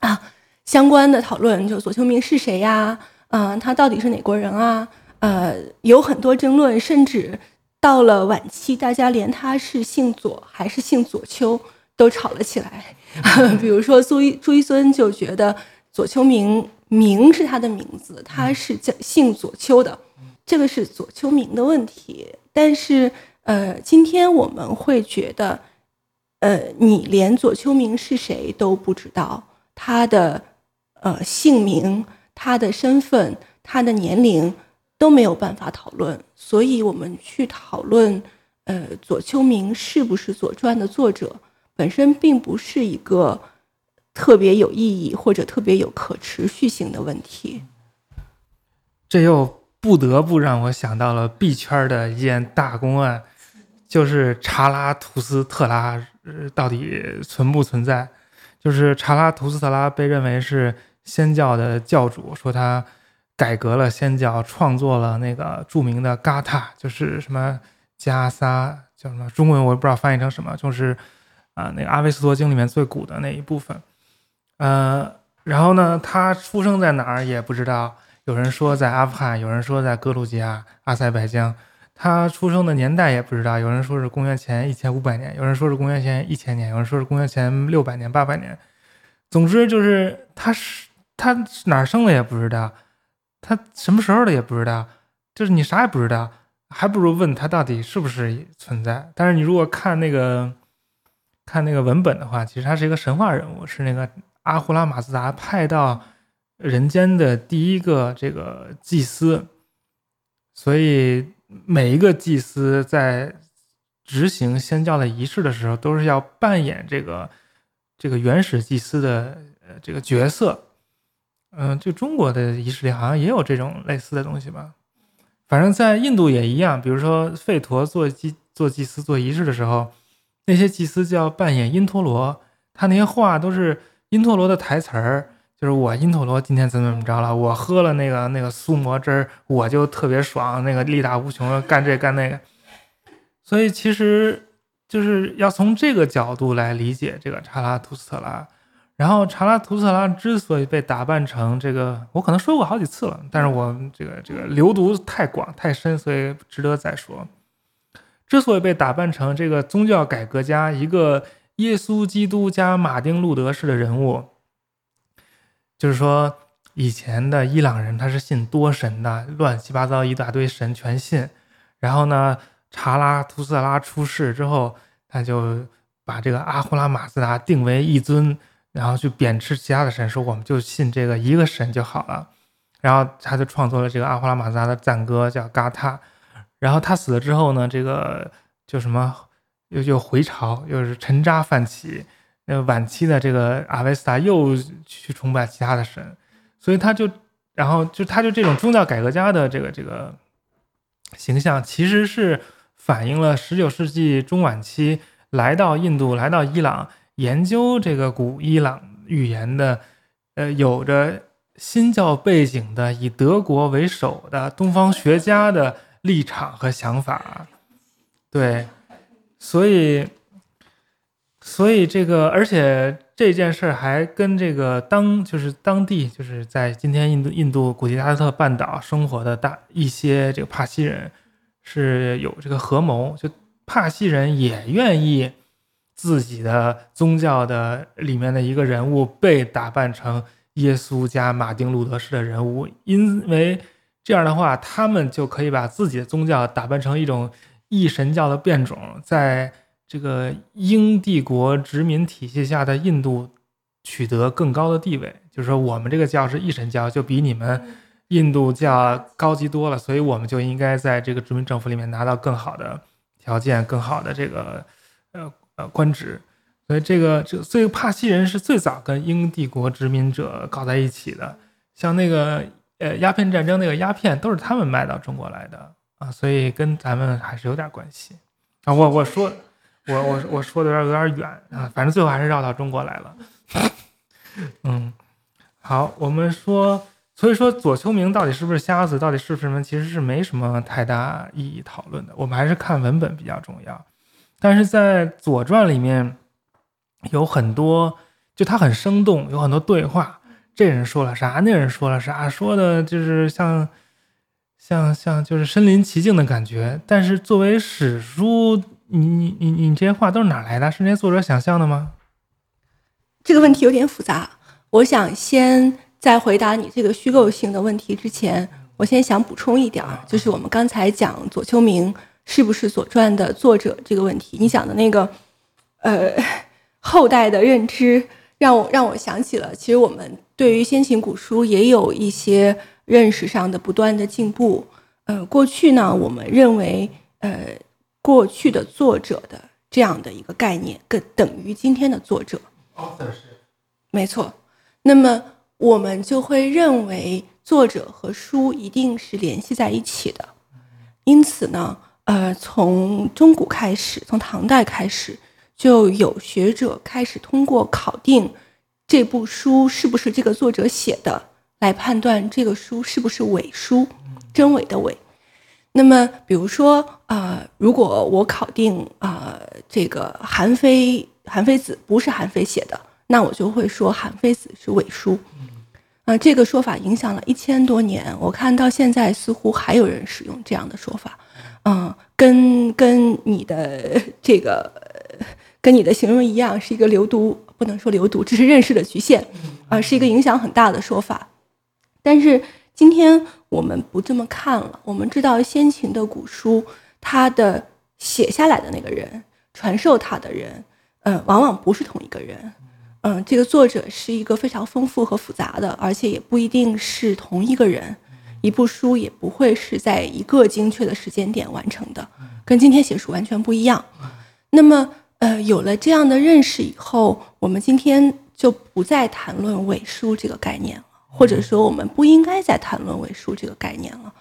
啊。相关的讨论就左丘明是谁呀？嗯，他到底是哪国人啊？呃，有很多争论，甚至到了晚期，大家连他是姓左还是姓左丘都吵了起来。比如说，朱一朱一尊就觉得左丘明明是他的名字，他是叫姓左丘的，这个是左丘明的问题。但是，呃，今天我们会觉得，呃，你连左丘明是谁都不知道，他的呃姓名、他的身份、他的年龄都没有办法讨论，所以我们去讨论，呃，左丘明是不是《左传》的作者？本身并不是一个特别有意义或者特别有可持续性的问题，这又不得不让我想到了币圈的一件大公案，就是查拉图斯特拉到底存不存在？就是查拉图斯特拉被认为是仙教的教主，说他改革了仙教，创作了那个著名的嘎塔，就是什么加萨，叫什么中文我也不知道翻译成什么，就是。啊，那个阿维斯陀经里面最古的那一部分，呃，然后呢，他出生在哪儿也不知道。有人说在阿富汗，有人说在格鲁吉亚、阿塞拜疆。他出生的年代也不知道，有人说是公元前一千五百年，有人说是公元前一千年，有人说是公元前六百年、八百年。总之就是他是他哪生的也不知道，他什么时候的也不知道，就是你啥也不知道，还不如问他到底是不是存在。但是你如果看那个。看那个文本的话，其实他是一个神话人物，是那个阿胡拉马自达派到人间的第一个这个祭司，所以每一个祭司在执行仙教的仪式的时候，都是要扮演这个这个原始祭司的呃这个角色。嗯，就中国的仪式里好像也有这种类似的东西吧。反正在印度也一样，比如说吠陀做祭做祭司做仪式的时候，那些祭司就要扮演因陀罗，他那些话都是因陀罗的台词儿，就是我因陀罗今天怎么怎么着了，我喝了那个那个苏魔汁儿，我就特别爽，那个力大无穷，干这干那个。所以其实就是要从这个角度来理解这个查拉图斯特拉。然后查拉图斯特拉之所以被打扮成这个，我可能说过好几次了，但是我这个这个流毒太广太深，所以值得再说。之所以被打扮成这个宗教改革家，一个耶稣基督加马丁路德式的人物，就是说以前的伊朗人他是信多神的，乱七八糟一大堆神全信。然后呢，查拉图斯特拉出世之后，他就把这个阿胡拉马斯达定为一尊。然后去贬斥其他的神，说我们就信这个一个神就好了。然后他就创作了这个阿胡拉马扎的赞歌，叫《嘎塔》。然后他死了之后呢，这个就什么又又回朝，又是沉渣泛起。那晚期的这个阿维斯塔又去崇拜其他的神，所以他就，然后就他就这种宗教改革家的这个这个形象，其实是反映了十九世纪中晚期来到印度、来到伊朗。研究这个古伊朗语言的，呃，有着新教背景的，以德国为首的东方学家的立场和想法，对，所以，所以这个，而且这件事儿还跟这个当就是当地就是在今天印度印度古吉拉特半岛生活的大一些这个帕西人是有这个合谋，就帕西人也愿意。自己的宗教的里面的一个人物被打扮成耶稣加马丁路德式的人物，因为这样的话，他们就可以把自己的宗教打扮成一种异神教的变种，在这个英帝国殖民体系下的印度取得更高的地位。就是说，我们这个教是异神教，就比你们印度教高级多了，所以我们就应该在这个殖民政府里面拿到更好的条件，更好的这个呃。呃，官职，所以这个这所以帕西人是最早跟英帝国殖民者搞在一起的，像那个呃鸦片战争那个鸦片都是他们卖到中国来的啊，所以跟咱们还是有点关系啊。我我说我我我说的有点有点远啊，反正最后还是绕到中国来了。嗯，好，我们说，所以说左丘明到底是不是瞎子，到底是不是什么，其实是没什么太大意义讨论的，我们还是看文本比较重要。但是在《左传》里面有很多，就它很生动，有很多对话。这人说了啥？那人说了啥？说的就是像像像就是身临其境的感觉。但是作为史书，你你你你这些话都是哪来的？是那些作者想象的吗？这个问题有点复杂。我想先在回答你这个虚构性的问题之前，我先想补充一点，就是我们刚才讲左丘明。是不是《左传》的作者这个问题？你讲的那个，呃，后代的认知，让我让我想起了，其实我们对于先秦古书也有一些认识上的不断的进步。呃，过去呢，我们认为，呃，过去的作者的这样的一个概念，更等于今天的作者。没错。那么我们就会认为作者和书一定是联系在一起的。因此呢。呃，从中古开始，从唐代开始，就有学者开始通过考定这部书是不是这个作者写的，来判断这个书是不是伪书，真伪的伪。那么，比如说，啊，如果我考定啊，这个韩非韩非子不是韩非写的，那我就会说韩非子是伪书。啊，这个说法影响了一千多年，我看到现在似乎还有人使用这样的说法。嗯，跟跟你的这个，跟你的形容一样，是一个流毒，不能说流毒，只是认识的局限，啊，是一个影响很大的说法。但是今天我们不这么看了，我们知道先秦的古书，它的写下来的那个人，传授他的人，嗯，往往不是同一个人，嗯，这个作者是一个非常丰富和复杂的，而且也不一定是同一个人。一部书也不会是在一个精确的时间点完成的，跟今天写书完全不一样。那么，呃，有了这样的认识以后，我们今天就不再谈论伪书这个概念，或者说我们不应该再谈论伪书这个概念了。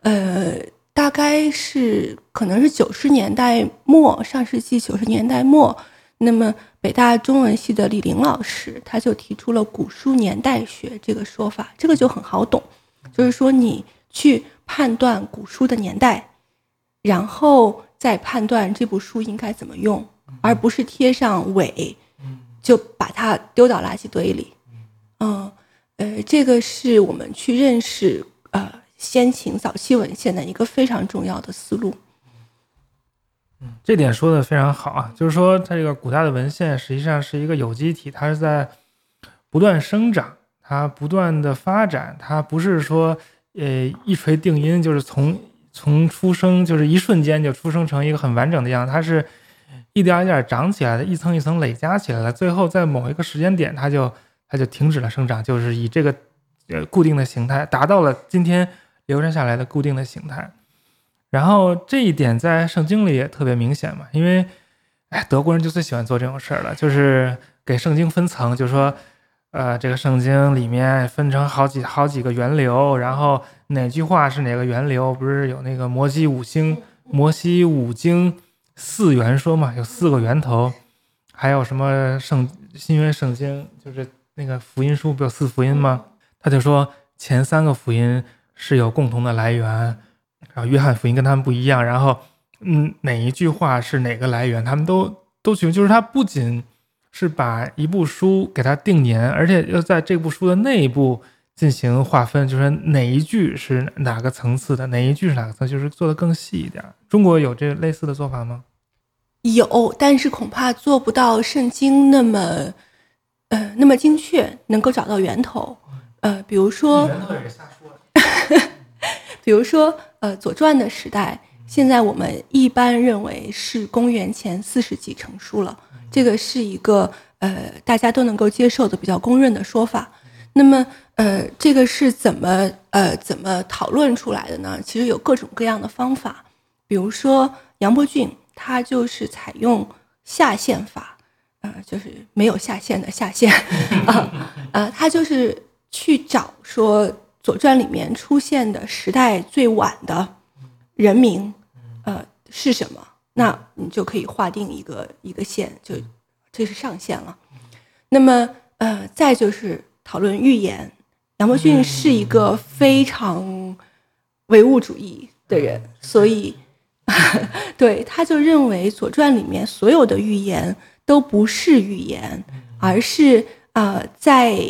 呃，大概是可能是九十年代末，上世纪九十年代末，那么北大中文系的李玲老师他就提出了古书年代学这个说法，这个就很好懂，就是说你去判断古书的年代，然后再判断这部书应该怎么用，而不是贴上伪，就把它丢到垃圾堆里。嗯，呃，这个是我们去认识呃先秦早期文献的一个非常重要的思路。嗯，这点说的非常好啊，就是说它这个古代的文献实际上是一个有机体，它是在不断生长，它不断的发展，它不是说呃一锤定音，就是从从出生就是一瞬间就出生成一个很完整的样子，它是一点一点长起来的，一层一层累加起来的，最后在某一个时间点，它就。它就停止了生长，就是以这个呃固定的形态达到了今天流传下来的固定的形态。然后这一点在圣经里也特别明显嘛，因为哎德国人就最喜欢做这种事儿了，就是给圣经分层，就是说呃这个圣经里面分成好几好几个源流，然后哪句话是哪个源流，不是有那个摩西五经摩西五经四元说嘛，有四个源头，还有什么圣新约圣经就是。那个福音书不有四福音吗？他就说前三个福音是有共同的来源，然后约翰福音跟他们不一样。然后，嗯，哪一句话是哪个来源，他们都都取。就是他不仅是把一部书给它定年，而且要在这部书的内部进行划分，就是哪一句是哪个层次的，哪一句是哪个层，就是做的更细一点。中国有这类似的做法吗？有，但是恐怕做不到圣经那么。呃，那么精确能够找到源头，呃，比如说，比如说，呃，《左传》的时代，现在我们一般认为是公元前四世纪成书了，这个是一个呃大家都能够接受的比较公认的说法。那么，呃，这个是怎么呃怎么讨论出来的呢？其实有各种各样的方法，比如说杨伯峻，他就是采用下限法。呃，就是没有下线的下线啊，呃，他就是去找说《左传》里面出现的时代最晚的人名，呃，是什么？那你就可以划定一个一个线，就这是上线了。那么，呃，再就是讨论预言。杨伯峻是一个非常唯物主义的人，所以 对他就认为《左传》里面所有的预言。都不是预言，而是呃，在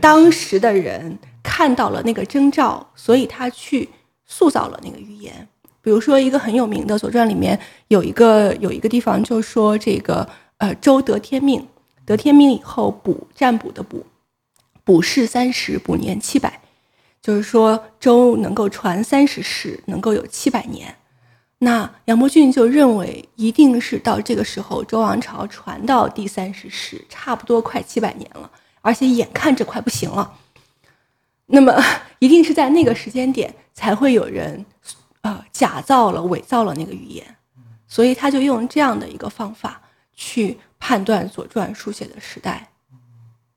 当时的人看到了那个征兆，所以他去塑造了那个预言。比如说，一个很有名的《左传》里面有一个有一个地方就说这个呃，周得天命，得天命以后卜占卜的卜，卜世三十，卜年七百，就是说周能够传三十世，能够有七百年。那杨伯峻就认为，一定是到这个时候，周王朝传到第三十世，差不多快七百年了，而且眼看着快不行了。那么，一定是在那个时间点，才会有人，呃，假造了、伪造了那个预言。所以他就用这样的一个方法去判断《左传》书写的时代。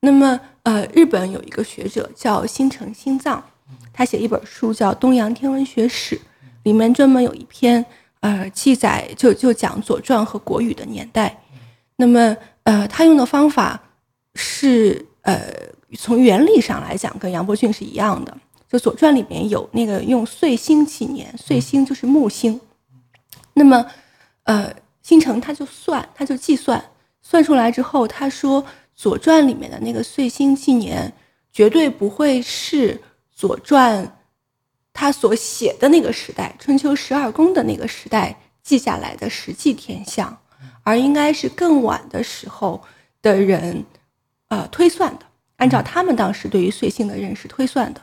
那么，呃，日本有一个学者叫新城新藏，他写一本书叫《东洋天文学史》。里面专门有一篇，呃，记载就就讲《左传》和国语的年代。那么，呃，他用的方法是，呃，从原理上来讲，跟杨伯峻是一样的。就《左传》里面有那个用岁星纪年，岁星就是木星。那么，呃，星辰他就算，他就计算，算出来之后，他说《左传》里面的那个岁星纪年绝对不会是《左传》。他所写的那个时代，春秋十二宫的那个时代记下来的实际天象，而应该是更晚的时候的人，呃，推算的，按照他们当时对于岁星的认识推算的。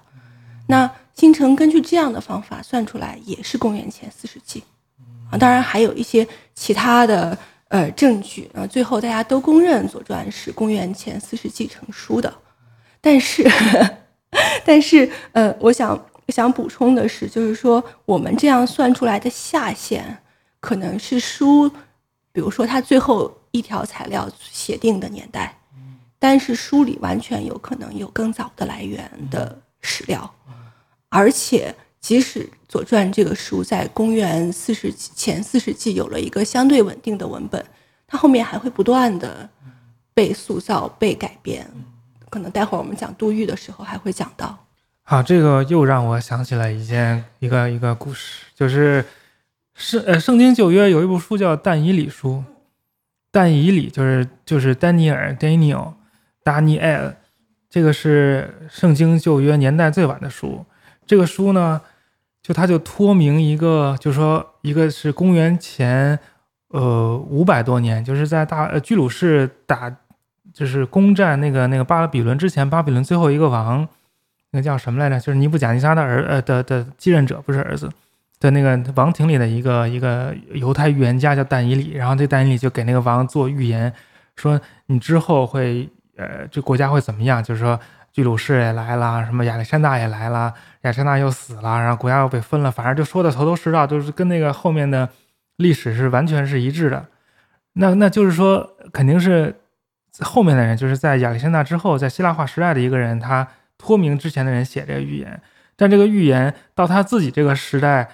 那星辰根据这样的方法算出来，也是公元前四世纪。啊，当然还有一些其他的呃证据啊，最后大家都公认《左传》是公元前四世纪成书的。但是，但是呃，我想。想补充的是，就是说我们这样算出来的下限，可能是书，比如说它最后一条材料写定的年代，但是书里完全有可能有更早的来源的史料，而且即使《左传》这个书在公元四世纪前四世纪有了一个相对稳定的文本，它后面还会不断的被塑造、被改编。可能待会儿我们讲杜预的时候还会讲到。好，这个又让我想起了一件一个一个故事，就是圣呃圣经旧约有一部书叫但以理书，但以理就是就是丹尼尔 Daniel 达尼埃这个是圣经旧约年代最晚的书。这个书呢，就他就托名一个，就说一个是公元前呃五百多年，就是在大呃居鲁士打就是攻占那个那个巴比伦之前，巴比伦最后一个王。那个叫什么来着？就是尼布贾尼撒的儿呃的的继任者，不是儿子的那个王庭里的一个一个犹太预言家叫但以里，然后这但以里就给那个王做预言，说你之后会呃这国家会怎么样？就是说居鲁士也来了，什么亚历山大也来了，亚历山大又死了，然后国家又被分了，反正就说的头头是道，就是跟那个后面的历史是完全是一致的。那那就是说肯定是后面的人，就是在亚历山大之后，在希腊化时代的一个人，他。托名之前的人写这个预言，但这个预言到他自己这个时代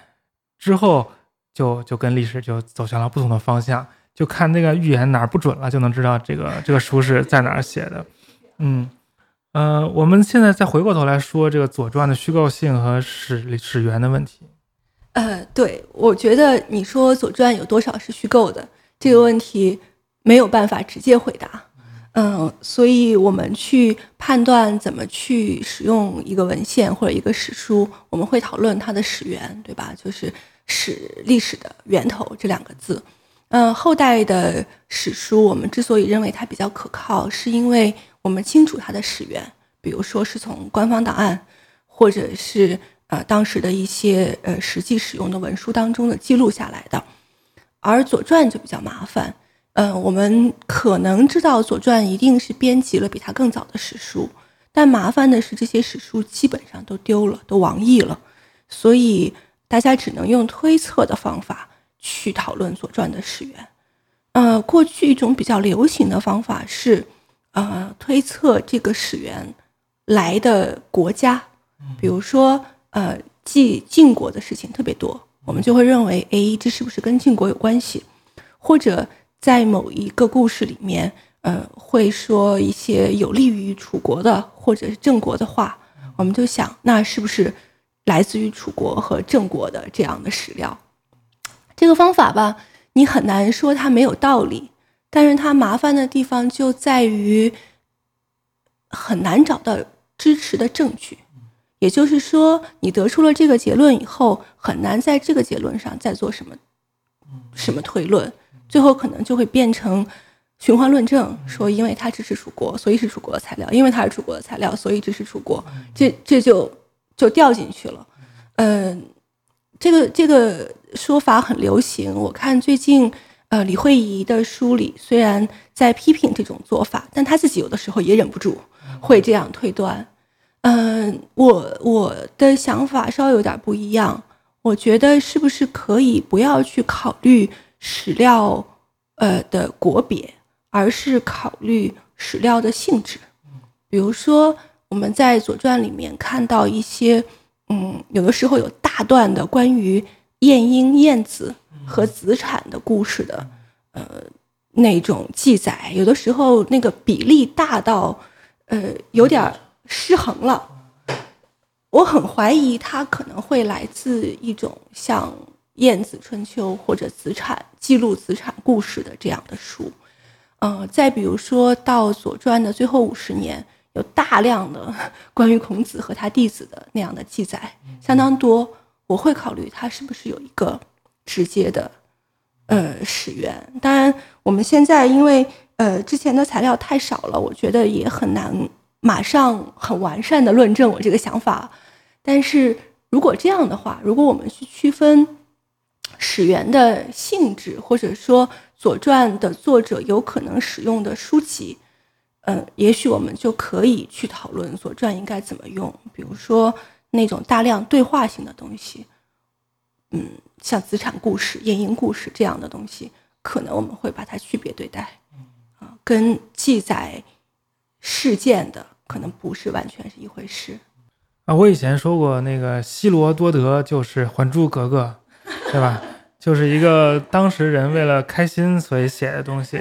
之后，就就跟历史就走向了不同的方向。就看那个预言哪儿不准了，就能知道这个 这个书是在哪儿写的。嗯，呃，我们现在再回过头来说这个《左传》的虚构性和史史源的问题。呃，对，我觉得你说《左传》有多少是虚构的这个问题，没有办法直接回答。嗯，所以我们去判断怎么去使用一个文献或者一个史书，我们会讨论它的始源，对吧？就是史历史的源头这两个字。嗯，后代的史书，我们之所以认为它比较可靠，是因为我们清楚它的始源，比如说是从官方档案，或者是呃当时的一些呃实际使用的文书当中的记录下来的。而《左传》就比较麻烦。嗯，我们可能知道《左传》一定是编辑了比它更早的史书，但麻烦的是这些史书基本上都丢了，都亡佚了，所以大家只能用推测的方法去讨论《左传》的始源。呃，过去一种比较流行的方法是，呃，推测这个始源来的国家，比如说，呃，记晋国的事情特别多，我们就会认为，哎，这是不是跟晋国有关系，或者。在某一个故事里面，呃，会说一些有利于楚国的或者是郑国的话，我们就想，那是不是来自于楚国和郑国的这样的史料？这个方法吧，你很难说它没有道理，但是它麻烦的地方就在于很难找到支持的证据，也就是说，你得出了这个结论以后，很难在这个结论上再做什么什么推论。最后可能就会变成循环论证，说因为它支持楚国，所以是楚国的材料；因为它是楚国的材料，所以支持楚国。这这就就掉进去了。嗯，这个这个说法很流行。我看最近呃李慧仪的书里，虽然在批评这种做法，但他自己有的时候也忍不住会这样推断。嗯，我我的想法稍微有点不一样。我觉得是不是可以不要去考虑？史料，呃的国别，而是考虑史料的性质。比如说，我们在《左传》里面看到一些，嗯，有的时候有大段的关于晏婴、晏子和子产的故事的，呃，那种记载，有的时候那个比例大到，呃，有点失衡了。我很怀疑它可能会来自一种像。《晏子春秋》或者子产记录子产故事的这样的书，嗯，再比如说到《左传》的最后五十年，有大量的 关于孔子和他弟子的那样的记载，相当多。我会考虑它是不是有一个直接的呃始源。当然，我们现在因为呃之前的材料太少了，我觉得也很难马上很完善的论证我这个想法。但是如果这样的话，如果我们去区分。始源的性质，或者说《左传》的作者有可能使用的书籍，嗯，也许我们就可以去讨论《左传》应该怎么用。比如说那种大量对话性的东西，嗯，像子产故事、晏婴故事这样的东西，可能我们会把它区别对待，啊，跟记载事件的可能不是完全是一回事。啊，我以前说过，那个希罗多德就是《还珠格格》，对吧？就是一个当时人为了开心所以写的东西。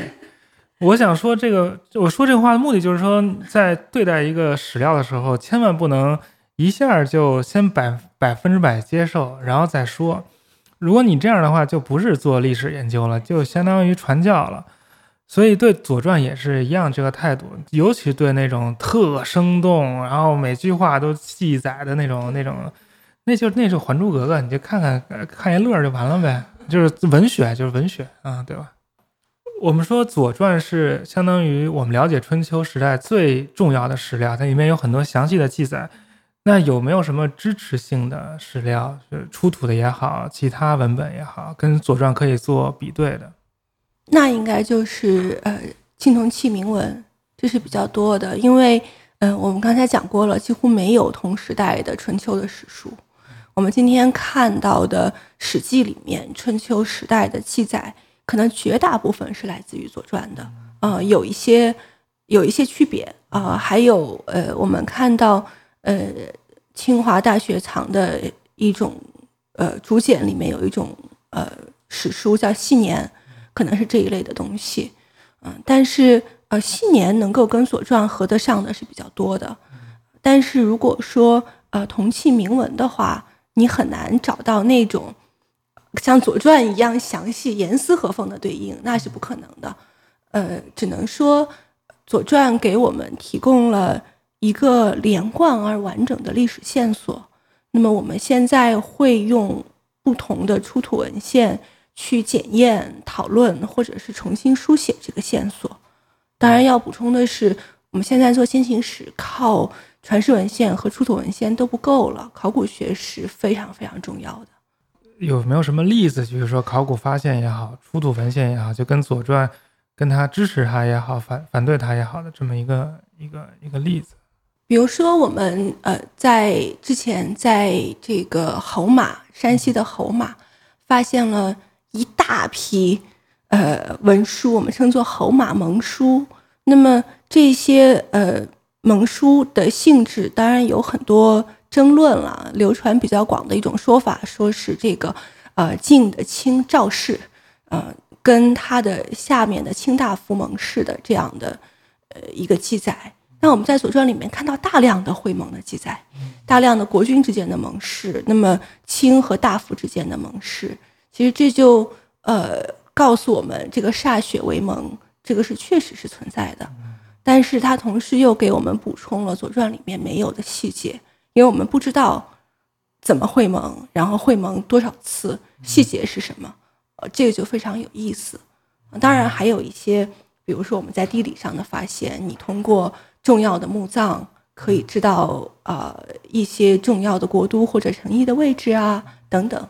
我想说这个，我说这话的目的就是说，在对待一个史料的时候，千万不能一下就先百百分之百接受，然后再说。如果你这样的话，就不是做历史研究了，就相当于传教了。所以对《左传》也是一样这个态度，尤其对那种特生动，然后每句话都记载的那种那种，那就那就《还珠格格》，你就看看看一乐就完了呗，就是文学，就是文学啊，对吧？我们说《左传》是相当于我们了解春秋时代最重要的史料，它里面有很多详细的记载。那有没有什么支持性的史料，是出土的也好，其他文本也好，跟《左传》可以做比对的？那应该就是呃青铜器铭文，这是比较多的，因为嗯我们刚才讲过了，几乎没有同时代的春秋的史书。我们今天看到的《史记》里面春秋时代的记载，可能绝大部分是来自于《左传》的，呃有一些有一些区别啊，还有呃我们看到呃清华大学藏的一种呃竹简里面有一种呃史书叫系年。可能是这一类的东西，嗯，但是呃，系年能够跟《左传》合得上的是比较多的，但是如果说呃铜器铭文的话，你很难找到那种像《左传》一样详细、严丝合缝的对应，那是不可能的。呃，只能说《左传》给我们提供了一个连贯而完整的历史线索。那么我们现在会用不同的出土文献。去检验、讨论，或者是重新书写这个线索。当然，要补充的是，我们现在做先秦史，靠传世文献和出土文献都不够了，考古学是非常非常重要的。有没有什么例子？就是说，考古发现也好，出土文献也好，就跟《左传》跟他支持他也好，反反对他也好的这么一个一个一个例子？比如说，我们呃，在之前在这个侯马，山西的侯马，发现了。一大批，呃，文书，我们称作侯马盟书。那么这些呃盟书的性质，当然有很多争论了。流传比较广的一种说法，说是这个呃晋的卿赵氏，呃，跟他的下面的卿大夫盟氏的这样的呃一个记载。那我们在《左传》里面看到大量的会盟的记载，大量的国君之间的盟誓，那么卿和大夫之间的盟誓。其实这就呃告诉我们，这个歃血为盟，这个是确实是存在的，但是它同时又给我们补充了《左传》里面没有的细节，因为我们不知道怎么会盟，然后会盟多少次，细节是什么，呃，这个就非常有意思。当然还有一些，比如说我们在地理上的发现，你通过重要的墓葬可以知道啊一些重要的国都或者城邑的位置啊等等。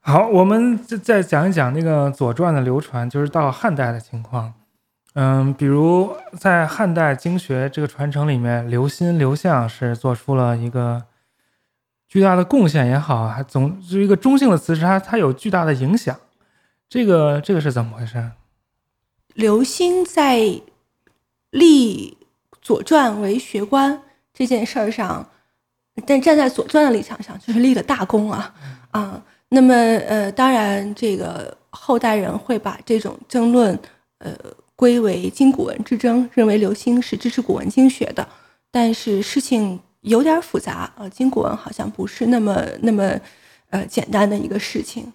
好，我们再再讲一讲那个《左传》的流传，就是到汉代的情况。嗯，比如在汉代经学这个传承里面，刘歆、刘向是做出了一个巨大的贡献也好，还总是一个中性的词，是它它有巨大的影响。这个这个是怎么回事？刘歆在立《左传》为学官这件事儿上，但站在《左传》的立场上，就是立了大功啊啊。那么，呃，当然，这个后代人会把这种争论，呃，归为今古文之争，认为刘歆是支持古文经学的。但是事情有点复杂，呃，今古文好像不是那么那么，呃，简单的一个事情。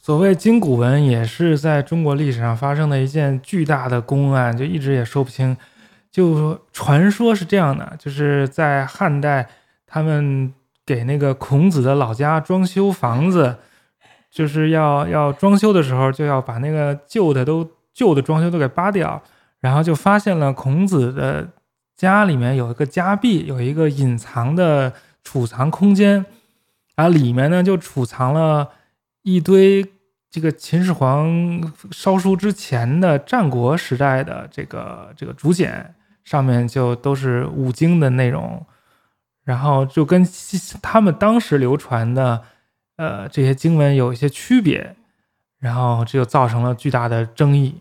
所谓今古文，也是在中国历史上发生的一件巨大的公案，就一直也说不清。就传说是这样的，就是在汉代，他们。给那个孔子的老家装修房子，就是要要装修的时候，就要把那个旧的都旧的装修都给扒掉，然后就发现了孔子的家里面有一个家壁，有一个隐藏的储藏空间，然后里面呢就储藏了一堆这个秦始皇烧书之前的战国时代的这个这个竹简，上面就都是五经的内容。然后就跟他们当时流传的，呃，这些经文有一些区别，然后这就造成了巨大的争议。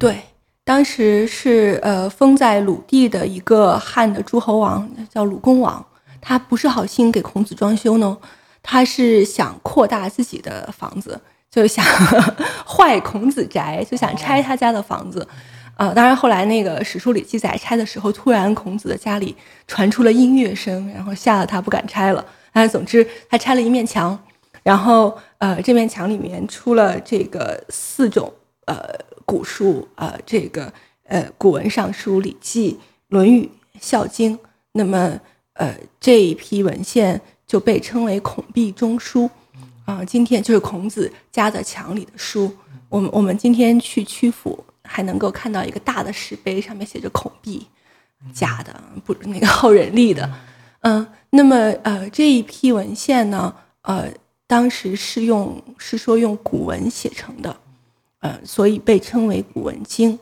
对，当时是呃封在鲁地的一个汉的诸侯王，叫鲁公王，他不是好心给孔子装修呢，他是想扩大自己的房子，就想 坏孔子宅，就想拆他家的房子。啊，当然后来那个史书里记载，拆的时候突然孔子的家里传出了音乐声，然后吓得他不敢拆了。哎，总之他拆了一面墙，然后呃这面墙里面出了这个四种呃古书啊，这个呃古文尚书、礼记、论语、孝经。那么呃这一批文献就被称为孔壁中书啊。今天就是孔子家的墙里的书。我们我们今天去曲阜。还能够看到一个大的石碑，上面写着“孔壁”，假的，不那个后人立的。嗯，那么呃这一批文献呢，呃当时是用是说用古文写成的，呃所以被称为古文经。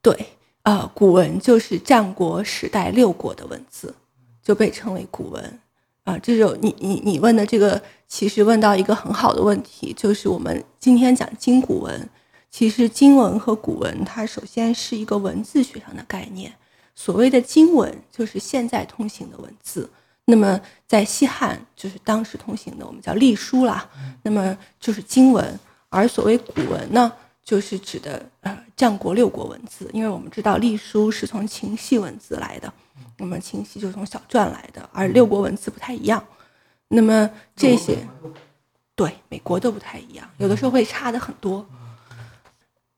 对，呃古文就是战国时代六国的文字，就被称为古文。啊，这就你你你问的这个，其实问到一个很好的问题，就是我们今天讲今古文。其实经文和古文，它首先是一个文字学上的概念。所谓的经文，就是现在通行的文字。那么在西汉，就是当时通行的，我们叫隶书啦。那么就是经文。而所谓古文呢，就是指的呃战国六国文字。因为我们知道隶书是从秦系文字来的，那么秦系就是从小篆来的，而六国文字不太一样。那么这些，对美国都不太一样，有的时候会差的很多。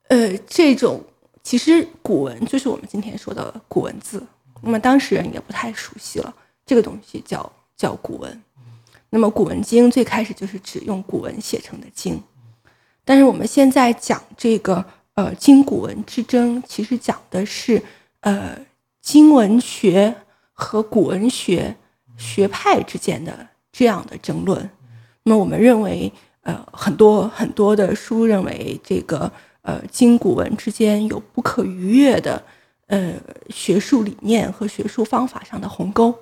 呃，这种其实古文就是我们今天说的古文字，那么当事人也不太熟悉了。这个东西叫叫古文，那么《古文经》最开始就是指用古文写成的经，但是我们现在讲这个呃经古文之争，其实讲的是呃经文学和古文学学派之间的这样的争论。那么我们认为，呃很多很多的书认为这个。呃，经古文之间有不可逾越的，呃，学术理念和学术方法上的鸿沟，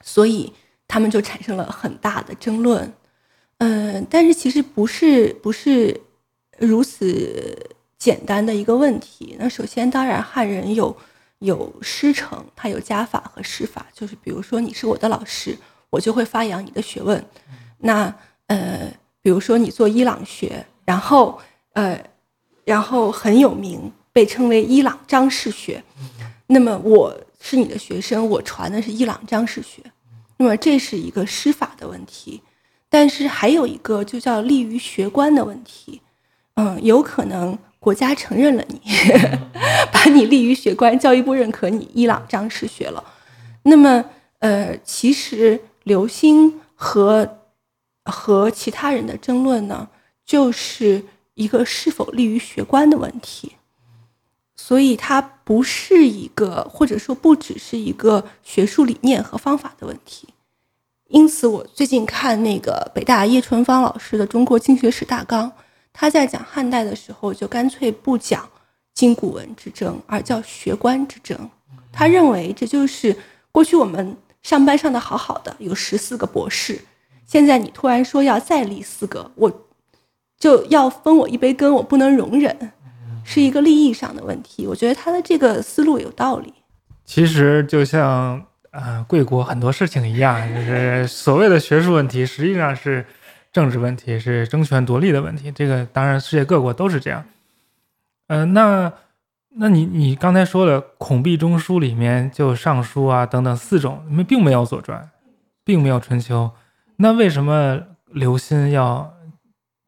所以他们就产生了很大的争论。嗯，但是其实不是不是如此简单的一个问题。那首先，当然汉人有有师承，他有家法和师法，就是比如说你是我的老师，我就会发扬你的学问。那呃，比如说你做伊朗学，然后呃。然后很有名，被称为伊朗张氏学。那么我是你的学生，我传的是伊朗张氏学。那么这是一个师法的问题，但是还有一个就叫立于学官的问题。嗯，有可能国家承认了你，把你立于学官，教育部认可你伊朗张弛学了。那么呃，其实刘星和和其他人的争论呢，就是。一个是否利于学官的问题，所以它不是一个，或者说不只是一个学术理念和方法的问题。因此，我最近看那个北大叶春芳老师的《中国经学史大纲》，他在讲汉代的时候，就干脆不讲今古文之争，而叫学官之争。他认为这就是过去我们上班上的好好的，有十四个博士，现在你突然说要再立四个，我。就要分我一杯羹，我不能容忍，是一个利益上的问题。我觉得他的这个思路有道理。其实就像呃贵国很多事情一样，就是所谓的学术问题，实际上是政治问题，是争权夺利的问题。这个当然世界各国都是这样。嗯，那那你你刚才说的《孔壁中书》里面就《尚书》啊等等四种，们并没有《左传》，并没有《春秋》，那为什么刘歆要？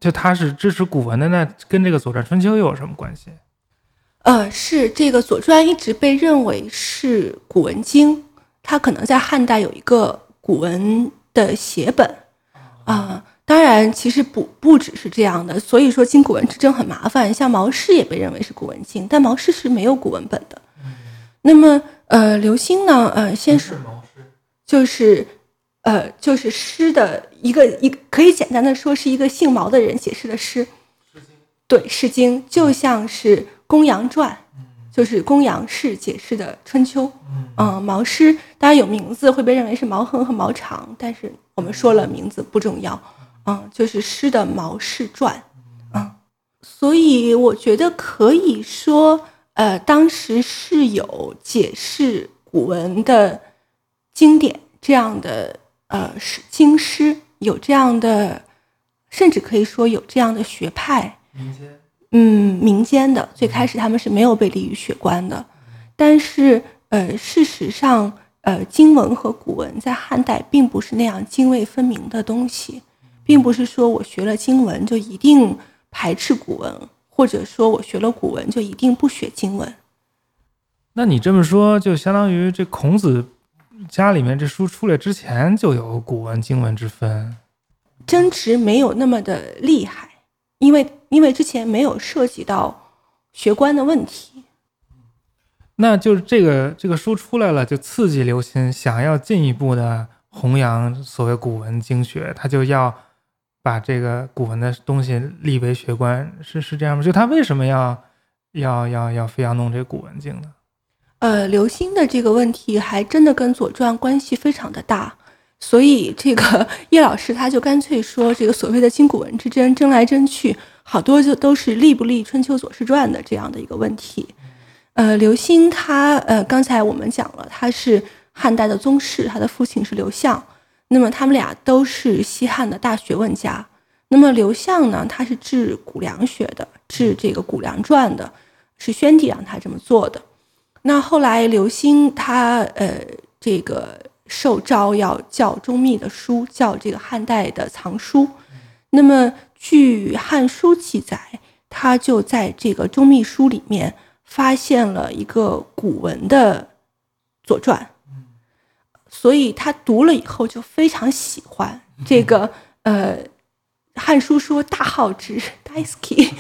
就他是支持古文的，那跟这个《左传》《春秋》又有什么关系？呃，是这个《左传》一直被认为是古文经，它可能在汉代有一个古文的写本啊。当然，其实不不只是这样的，所以说经古文之争很麻烦。像毛氏也被认为是古文经，但毛氏是没有古文本的。那么，呃，刘歆呢？呃，先是就是。呃，就是诗的一个一可以简单的说是一个姓毛的人写诗的诗，对，《诗经》就像是公羊传，就是公羊氏解释的《春秋》。嗯，毛诗当然有名字会被认为是毛亨和毛长，但是我们说了名字不重要。嗯，就是诗的毛氏传。嗯，所以我觉得可以说，呃，当时是有解释古文的经典这样的呃诗经诗，有这样的，甚至可以说有这样的学派。民间，嗯，民间的最开始他们是没有被立于学官的，但是呃，事实上，呃，经文和古文在汉代并不是那样泾渭分明的东西，并不是说我学了经文就一定。排斥古文，或者说我学了古文就一定不学经文。那你这么说，就相当于这孔子家里面这书出来之前就有古文经文之分，争执没有那么的厉害，因为因为之前没有涉及到学官的问题。那就是这个这个书出来了，就刺激刘歆想要进一步的弘扬所谓古文经学，他就要。把这个古文的东西立为学官，是是这样吗？就他为什么要要要要非要弄这古文经呢？呃，刘歆的这个问题还真的跟《左传》关系非常的大，所以这个叶老师他就干脆说，这个所谓的今古文之争，争来争去，好多就都是立不立《春秋左氏传》的这样的一个问题。呃，刘歆他呃，刚才我们讲了，他是汉代的宗室，他的父亲是刘向。那么他们俩都是西汉的大学问家。那么刘向呢，他是治谷梁学的，治这个《谷梁传》的，是宣帝让他这么做的。那后来刘歆他呃这个受诏要校中密的书，校这个汉代的藏书。那么据《汉书》记载，他就在这个中密书里面发现了一个古文的《左传》。所以他读了以后就非常喜欢这个，呃，《汉书》说大好之 d a i s k y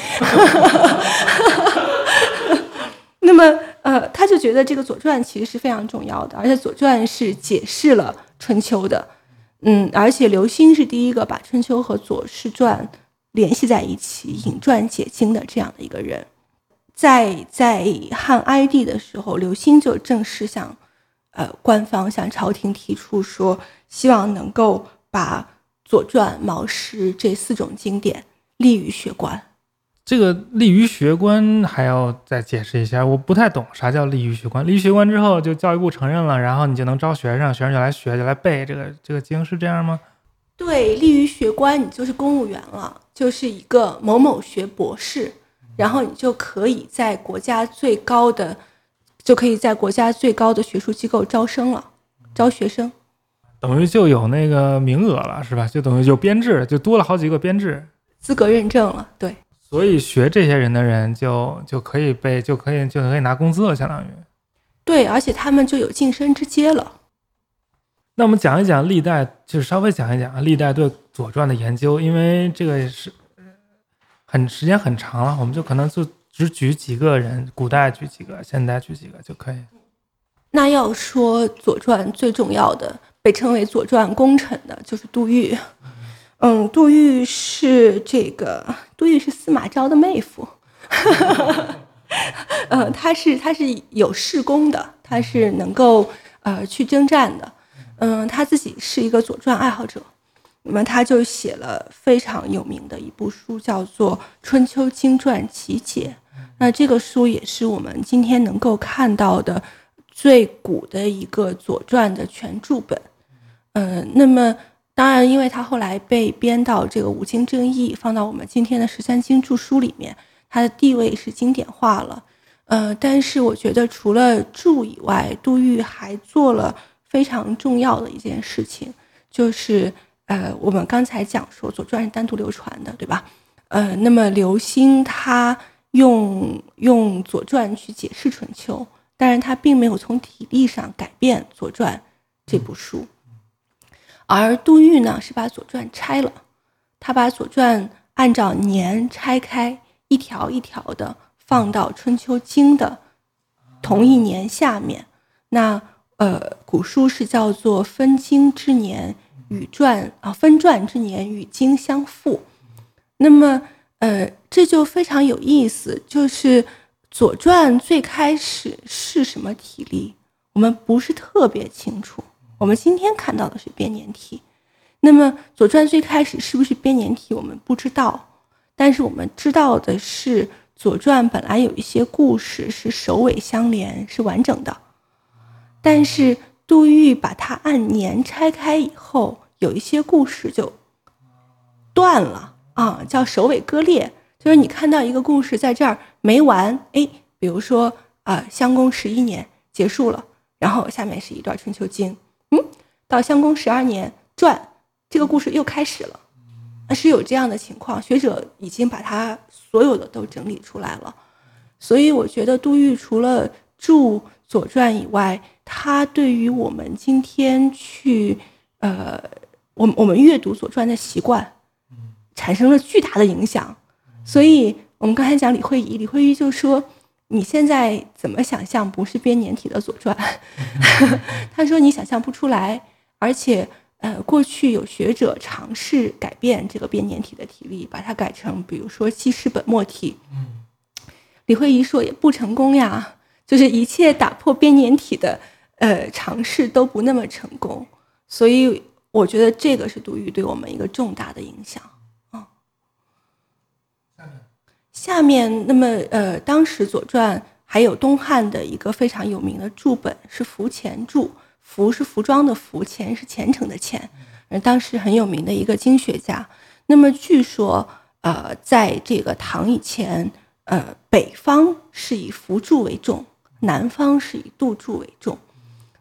那么，呃，他就觉得这个《左传》其实是非常重要的，而且《左传》是解释了春秋的，嗯，而且刘歆是第一个把春秋和《左氏传》联系在一起、引传解经的这样的一个人。在在汉哀帝的时候，刘歆就正式向。呃，官方向朝廷提出说，希望能够把《左传》《毛诗》这四种经典立于学官。这个立于学官还要再解释一下，我不太懂啥叫立于学官。立于学官之后，就教育部承认了，然后你就能招学生，学生就来学，就来背这个这个经，是这样吗？对，立于学官，你就是公务员了，就是一个某某学博士，然后你就可以在国家最高的。就可以在国家最高的学术机构招生了，招学生，等于就有那个名额了，是吧？就等于有编制，就多了好几个编制，资格认证了。对，所以学这些人的人就就可以被就可以就可以拿工资了，相当于。对，而且他们就有晋升之阶了。那我们讲一讲历代，就是稍微讲一讲历代对《左传》的研究，因为这个是很时间很长了，我们就可能就。只举几个人，古代举几个，现代举几个就可以。那要说《左传》最重要的，被称为《左传功臣》的，就是杜预。嗯，杜预是这个，杜预是司马昭的妹夫。嗯，他是他是有事功的，他是能够呃去征战的。嗯，他自己是一个《左传》爱好者。那么他就写了非常有名的一部书，叫做《春秋经传奇解》。那这个书也是我们今天能够看到的最古的一个《左传》的全注本。嗯，那么当然，因为他后来被编到这个五经正义，放到我们今天的十三经注书里面，它的地位是经典化了。呃，但是我觉得除了注以外，杜预还做了非常重要的一件事情，就是。呃，我们刚才讲说《左传》是单独流传的，对吧？呃，那么刘歆他用用《左传》去解释春秋，但是他并没有从体例上改变《左传》这部书，而杜预呢是把《左传》拆了，他把《左传》按照年拆开，一条一条的放到《春秋经》的同一年下面。那呃，古书是叫做分经之年。与传啊，分传之年与经相符，那么呃，这就非常有意思。就是《左传》最开始是什么体例，我们不是特别清楚。我们今天看到的是编年体，那么《左传》最开始是不是编年体，我们不知道。但是我们知道的是，《左传》本来有一些故事是首尾相连，是完整的。但是杜预把它按年拆开以后，有一些故事就断了啊，叫首尾割裂。就是你看到一个故事在这儿没完，哎，比如说啊，襄公十一年结束了，然后下面是一段春秋经，嗯，到襄公十二年传，这个故事又开始了。是有这样的情况，学者已经把它所有的都整理出来了，所以我觉得杜预除了著《左传》以外，它对于我们今天去呃，我我们阅读《左传》的习惯，产生了巨大的影响。所以我们刚才讲李慧仪，李慧仪就说：“你现在怎么想象不是编年体的《左传》？”他说：“你想象不出来，而且。”呃，过去有学者尝试改变这个编年体的体例，把它改成比如说记事本末体。嗯，李慧仪说也不成功呀，就是一切打破编年体的呃尝试都不那么成功，所以我觉得这个是杜预对我们一个重大的影响啊。下面，下面那么呃，当时《左传》还有东汉的一个非常有名的注本是服前注。服是服装的服，虔是虔诚的虔，而当时很有名的一个经学家。那么据说，呃，在这个唐以前，呃，北方是以服注为重，南方是以杜注为重。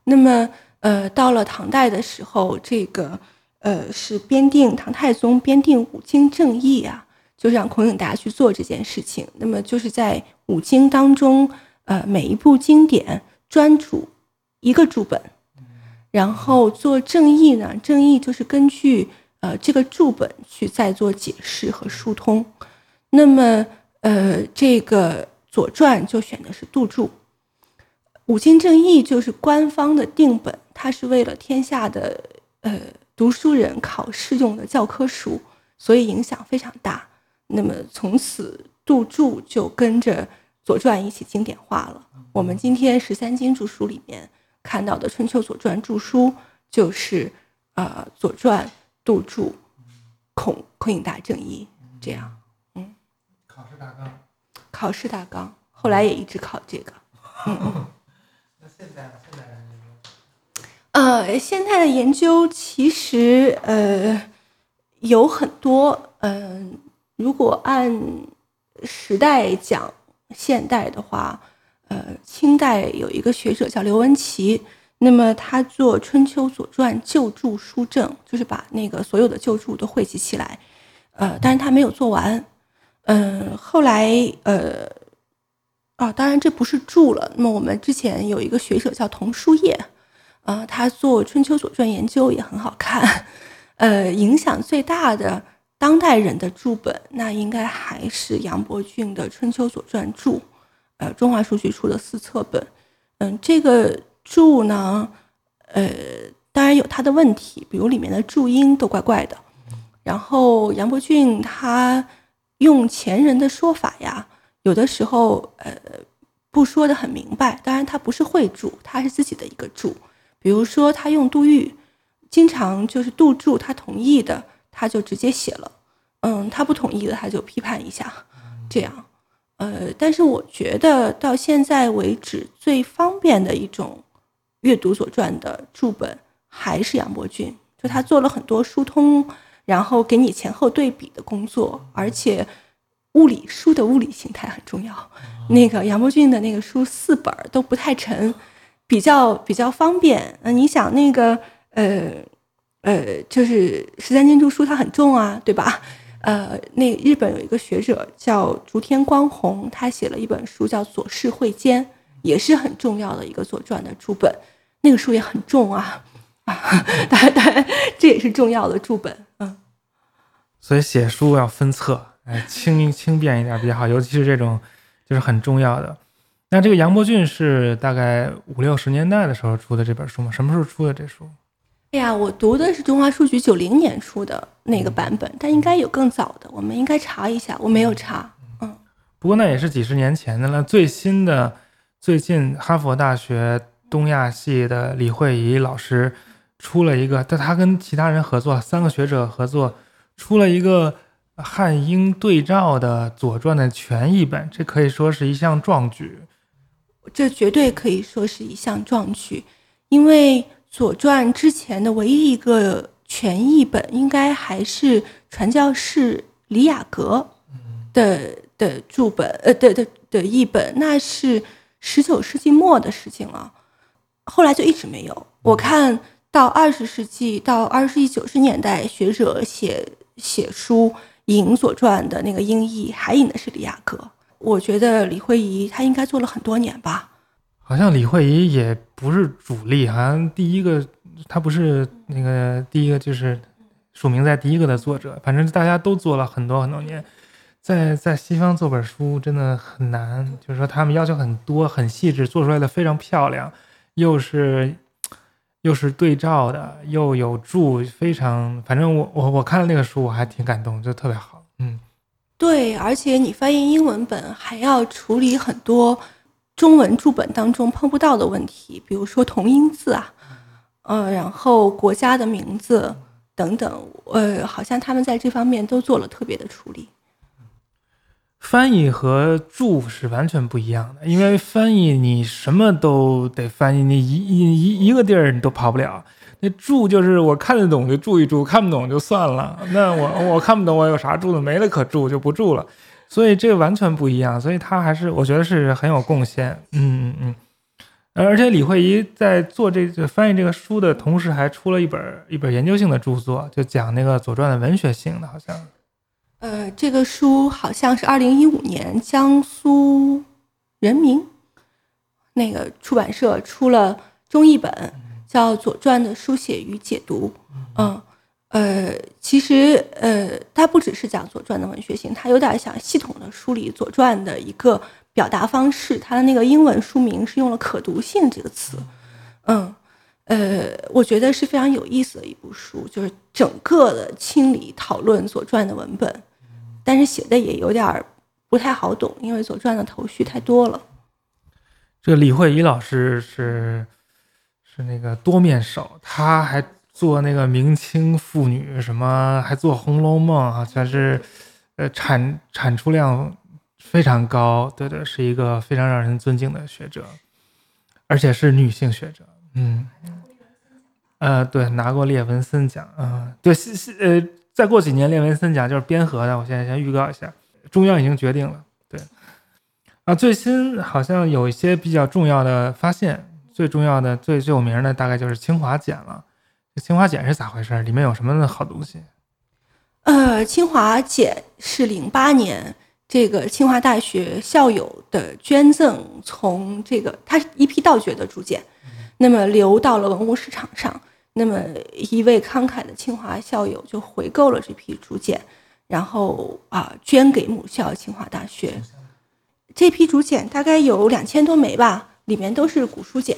那么，呃，到了唐代的时候，这个，呃，是编定唐太宗编定五经正义啊，就让孔颖达去做这件事情。那么就是在五经当中，呃，每一部经典专主一个注本。然后做正义呢？正义就是根据呃这个注本去再做解释和疏通。那么呃这个《左传》就选的是杜注，五经正义就是官方的定本，它是为了天下的呃读书人考试用的教科书，所以影响非常大。那么从此杜注就跟着《左传》一起经典化了。我们今天十三经注书里面。看到的《春秋左传》注书就是，呃，《左传》杜注，孔孔颖达正义这样，嗯，考试大纲，考试大纲，后来也一直考这个，嗯那现在现在的研究，呃，现在的研究其实呃有很多，嗯，如果按时代讲现代的话。呃，清代有一个学者叫刘文琪，那么他做《春秋左传》旧注书证，就是把那个所有的旧注都汇集起来。呃，但是他没有做完。嗯，后来呃，啊，当然这不是注了。那么我们之前有一个学者叫童书业，啊，他做《春秋左传》研究也很好看。呃，影响最大的当代人的注本，那应该还是杨伯峻的《春秋左传注》。呃，中华书局出的四册本，嗯，这个注呢，呃，当然有它的问题，比如里面的注音都怪怪的。然后杨伯峻他用前人的说法呀，有的时候呃不说的很明白。当然他不是会注，他是自己的一个注。比如说他用杜预，经常就是杜注他同意的，他就直接写了，嗯，他不同意的他就批判一下，这样。呃，但是我觉得到现在为止最方便的一种阅读《左传》的注本还是杨伯峻，就他做了很多疏通，然后给你前后对比的工作，而且物理书的物理形态很重要。那个杨伯峻的那个书四本都不太沉，比较比较方便。嗯，你想那个呃呃，就是十三经注书它很重啊，对吧？呃，那日本有一个学者叫竹田光弘，他写了一本书叫《左氏会笺》，也是很重要的一个左传的注本。那个书也很重啊，啊，当然，当然，这也是重要的注本。嗯，所以写书要分册，哎，轻轻便一点比较好，尤其是这种就是很重要的。那这个杨伯峻是大概五六十年代的时候出的这本书吗？什么时候出的这书？哎呀，我读的是中华书局九零年出的那个版本，但应该有更早的，我们应该查一下。我没有查，嗯。不过那也是几十年前的了。最新的，最近哈佛大学东亚系的李慧仪老师出了一个，但他跟其他人合作，三个学者合作出了一个，汉英对照的《左传》的全译本，这可以说是一项壮举。这绝对可以说是一项壮举，因为《左传》之前的唯一一个全译本，应该还是传教士李雅阁的的注本，呃，的的的译本，那是十九世纪末的事情了。后来就一直没有。我看到二十世纪到二十一九十年代，学者写写书。引《所传》的那个音译还引的是李雅阁，我觉得李慧仪她应该做了很多年吧。好像李慧仪也不是主力，好像第一个她不是那个第一个就是署名在第一个的作者。反正大家都做了很多很多年，在在西方做本书真的很难，就是说他们要求很多很细致，做出来的非常漂亮，又是。又是对照的，又有注，非常，反正我我我看了那个书，我还挺感动，就特别好。嗯，对，而且你翻译英文本还要处理很多中文注本当中碰不到的问题，比如说同音字啊，呃，然后国家的名字等等，呃，好像他们在这方面都做了特别的处理。翻译和注是完全不一样的，因为翻译你什么都得翻译，你一一一一个地儿你都跑不了。那注就是我看得懂就注一注，看不懂就算了。那我我看不懂，我有啥注的？没了可注就不注了。所以这个完全不一样。所以他还是我觉得是很有贡献。嗯嗯嗯。而且李慧仪在做这个翻译这个书的同时，还出了一本一本研究性的著作，就讲那个《左传》的文学性的，好像。呃，这个书好像是二零一五年江苏人民那个出版社出了中译本，叫《左传的书写与解读》。嗯，呃，其实呃，它不只是讲《左传》的文学性，它有点想系统的梳理《左传》的一个表达方式。它的那个英文书名是用了“可读性”这个词。嗯，呃，我觉得是非常有意思的一部书，就是整个的清理讨论《左传》的文本。但是写的也有点不太好懂，因为《左传》的头绪太多了。这个李慧仪老师是是那个多面手，他还做那个明清妇女，什么还做《红楼梦》，好像是呃产产出量非常高，对对，是一个非常让人尊敬的学者，而且是女性学者。嗯，呃，对，拿过列文森奖。嗯，对，是是呃。再过几年，列文森奖就是边合的。我现在先预告一下，中央已经决定了。对，啊，最新好像有一些比较重要的发现，最重要的、最最有名的大概就是清华碱了。这清华碱是咋回事？里面有什么好东西？呃，清华碱是零八年这个清华大学校友的捐赠，从这个它是一批盗掘的竹简，那么流到了文物市场上。那么一位慷慨的清华校友就回购了这批竹简，然后啊捐给母校清华大学。这批竹简大概有两千多枚吧，里面都是古书简。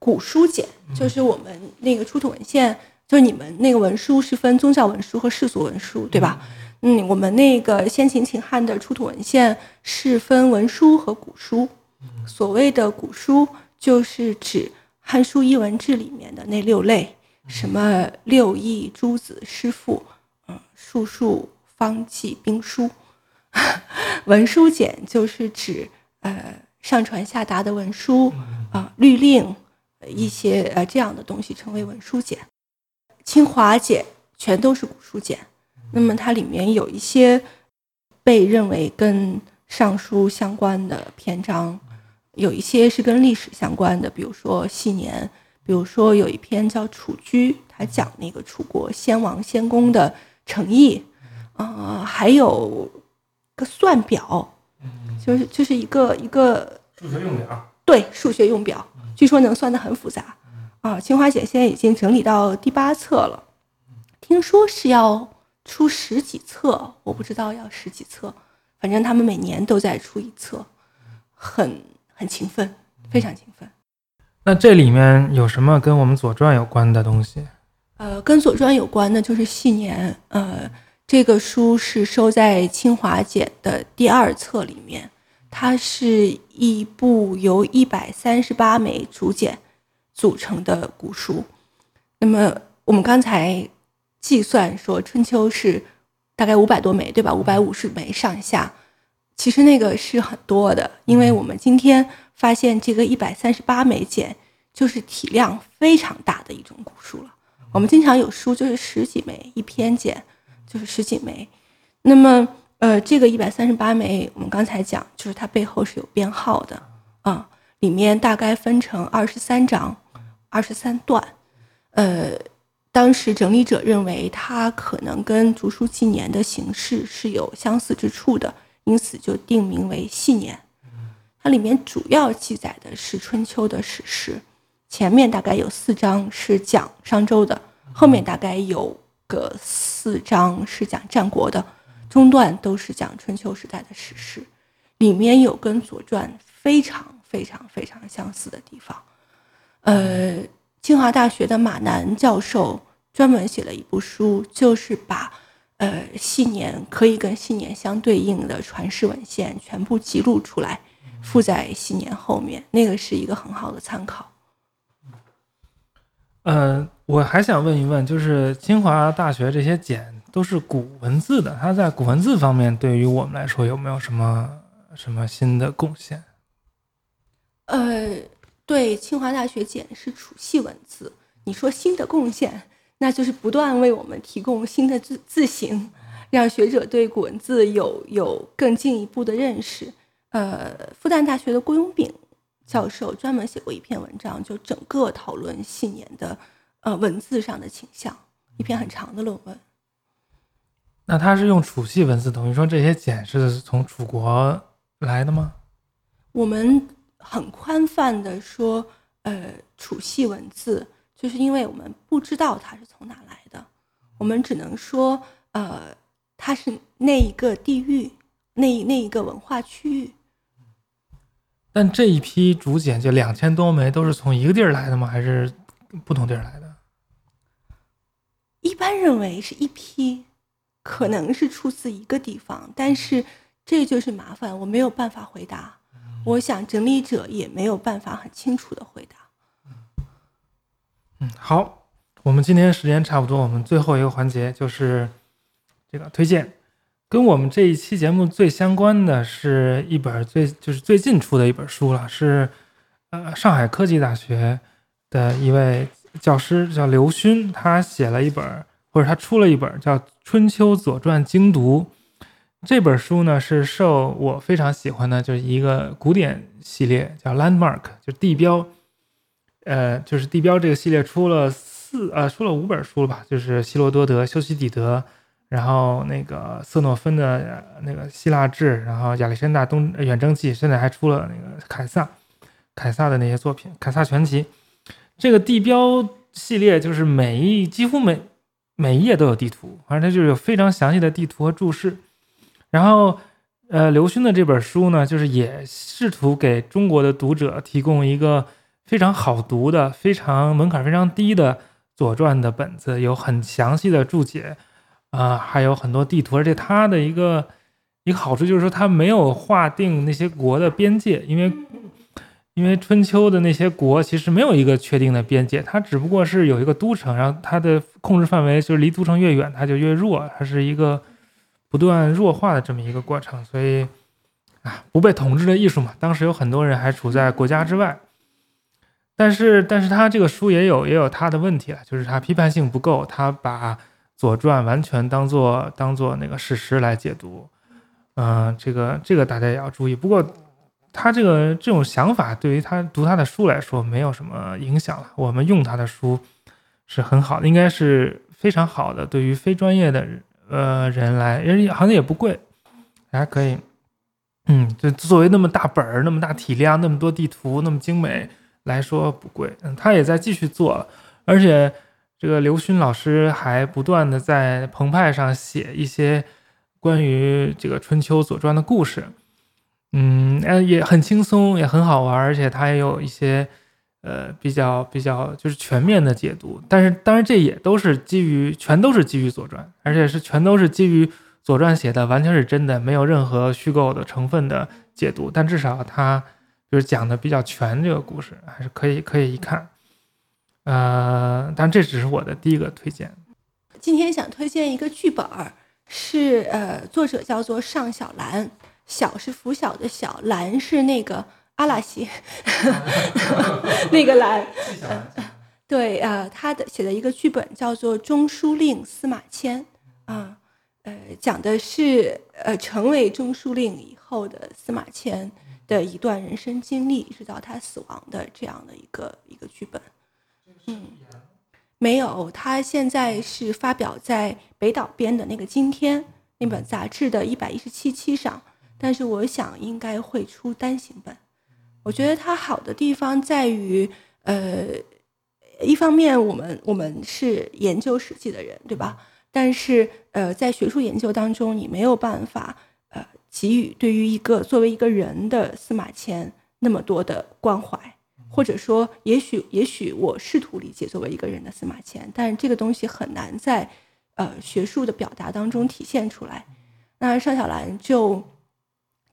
古书简就是我们那个出土文献，就是你们那个文书是分宗教文书和世俗文书，对吧？嗯，我们那个先秦秦汉的出土文献是分文书和古书。所谓的古书，就是指《汉书》《艺文志》里面的那六类。什么六艺、诸子、诗赋，嗯，术数、方剂、兵书，文书简就是指呃上传下达的文书啊、律令一些呃这样的东西称为文书简。清华简全都是古书简，那么它里面有一些被认为跟尚书相关的篇章，有一些是跟历史相关的，比如说系年。比如说有一篇叫《楚居》，他讲那个楚国先王先公的诚意，啊，还有个算表，就是就是一个一个数学用表，对，数学用表，据说能算得很复杂，啊，清华姐现在已经整理到第八册了，听说是要出十几册，我不知道要十几册，反正他们每年都在出一册，很很勤奋，非常勤奋。那这里面有什么跟我们《左传》有关的东西？呃，跟《左传》有关的就是系年。呃，这个书是收在清华简的第二册里面，它是一部由一百三十八枚竹简组成的古书。那么我们刚才计算说，春秋是大概五百多枚，对吧？五百五十枚上下，其实那个是很多的，因为我们今天发现这个一百三十八枚简就是体量非常大的一种古书了。我们经常有书就是十几枚一篇简，就是十几枚。那么，呃，这个一百三十八枚，我们刚才讲，就是它背后是有编号的啊，里面大概分成二十三章，二十三段，呃。当时整理者认为它可能跟竹书纪年的形式是有相似之处的，因此就定名为系年。它里面主要记载的是春秋的史诗，前面大概有四章是讲商周的，后面大概有个四章是讲战国的，中段都是讲春秋时代的史诗。里面有跟《左传》非常非常非常相似的地方，呃。清华大学的马南教授专门写了一部书，就是把呃系年可以跟系年相对应的传世文献全部记录出来，附在系年后面，那个是一个很好的参考。呃，我还想问一问，就是清华大学这些简都是古文字的，它在古文字方面对于我们来说有没有什么什么新的贡献？呃。对，清华大学简是楚系文字。你说新的贡献，那就是不断为我们提供新的字字形，让学者对古文字有有更进一步的认识。呃，复旦大学的郭永炳教授专门写过一篇文章，就整个讨论信年的呃文字上的倾向，一篇很长的论文。那他是用楚系文字，等于说这些简是从楚国来的吗？我们。很宽泛的说，呃，楚系文字，就是因为我们不知道它是从哪来的，我们只能说，呃，它是那一个地域，那那一个文化区域。但这一批竹简就两千多枚，都是从一个地儿来的吗？还是不同地儿来的？一般认为是一批，可能是出自一个地方，但是这就是麻烦，我没有办法回答。我想整理者也没有办法很清楚的回答。嗯，好，我们今天时间差不多，我们最后一个环节就是这个推荐，跟我们这一期节目最相关的是一本最就是最近出的一本书了，是呃上海科技大学的一位教师叫刘勋，他写了一本或者他出了一本叫《春秋左传精读》。这本书呢是受我非常喜欢的，就是一个古典系列，叫 Landmark，就是地标。呃，就是地标这个系列出了四呃出了五本书了吧？就是希罗多德、修昔底德，然后那个瑟诺芬的那个希腊志，然后亚历山大东远征记，现在还出了那个凯撒，凯撒的那些作品，凯撒全集。这个地标系列就是每一几乎每每一页都有地图，反正它就是有非常详细的地图和注释。然后，呃，刘勋的这本书呢，就是也试图给中国的读者提供一个非常好读的、非常门槛非常低的《左传》的本子，有很详细的注解，啊，还有很多地图。而且它的一个一个好处就是说，它没有划定那些国的边界，因为因为春秋的那些国其实没有一个确定的边界，它只不过是有一个都城，然后它的控制范围就是离都城越远，它就越弱，它是一个。不断弱化的这么一个过程，所以啊，不被统治的艺术嘛，当时有很多人还处在国家之外。但是，但是他这个书也有也有他的问题了，就是他批判性不够，他把《左传》完全当做当做那个史实来解读。嗯，这个这个大家也要注意。不过，他这个这种想法对于他读他的书来说没有什么影响了。我们用他的书是很好的，应该是非常好的。对于非专业的。呃，人来，人好像也不贵，还可以。嗯，就作为那么大本儿、那么大体量、那么多地图、那么精美来说不贵。嗯，他也在继续做，而且这个刘勋老师还不断的在澎湃上写一些关于这个春秋左传的故事。嗯，也很轻松，也很好玩，而且他也有一些。呃，比较比较就是全面的解读，但是当然这也都是基于全都是基于《左传》，而且是全都是基于《左传》写的，完全是真的，没有任何虚构的成分的解读。但至少他就是讲的比较全，这个故事还是可以可以一看。呃，但这只是我的第一个推荐。今天想推荐一个剧本儿，是呃，作者叫做尚小兰，小是拂晓的小，兰是那个阿拉西 那个兰。对啊，他的写的一个剧本叫做《中书令司马迁》啊，呃，讲的是呃成为中书令以后的司马迁的一段人生经历，直到他死亡的这样的一个一个剧本。嗯。没有，他现在是发表在北岛编的那个《今天》那本杂志的一百一十七期上，但是我想应该会出单行本。我觉得它好的地方在于，呃，一方面我们我们是研究史记的人，对吧？但是呃，在学术研究当中，你没有办法呃给予对于一个作为一个人的司马迁那么多的关怀。或者说，也许也许我试图理解作为一个人的司马迁，但是这个东西很难在呃学术的表达当中体现出来。那邵小兰就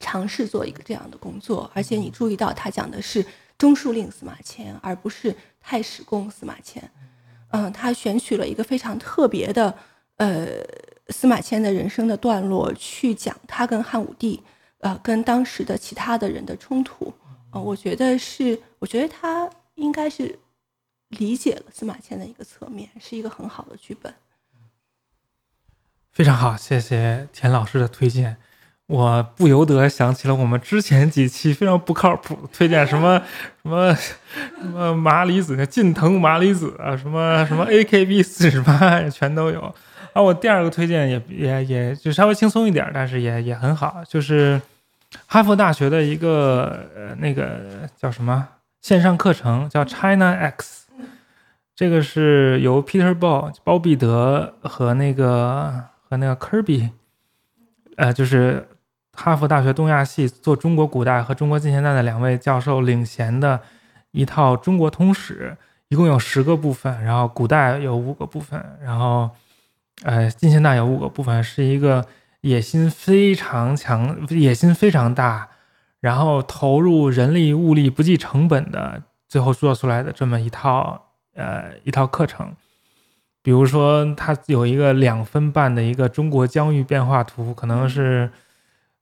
尝试做一个这样的工作，而且你注意到他讲的是中书令司马迁，而不是太史公司马迁。嗯，他选取了一个非常特别的呃司马迁的人生的段落去讲他跟汉武帝呃跟当时的其他的人的冲突。我觉得是，我觉得他应该是理解了司马迁的一个侧面，是一个很好的剧本。非常好，谢谢田老师的推荐，我不由得想起了我们之前几期非常不靠谱推荐什么什么什么麻里子、近藤麻里子啊，什么什么 AKB 四十八全都有。啊，我第二个推荐也也也就稍微轻松一点，但是也也很好，就是。哈佛大学的一个呃那个叫什么线上课程叫 China X，这个是由 Peter Ball 包必德和那个和那个 Kirby，呃就是哈佛大学东亚系做中国古代和中国近现代的两位教授领衔的一套中国通史，一共有十个部分，然后古代有五个部分，然后呃近现代有五个部分，是一个。野心非常强，野心非常大，然后投入人力物力不计成本的，最后做出来的这么一套呃一套课程。比如说，它有一个两分半的一个中国疆域变化图，可能是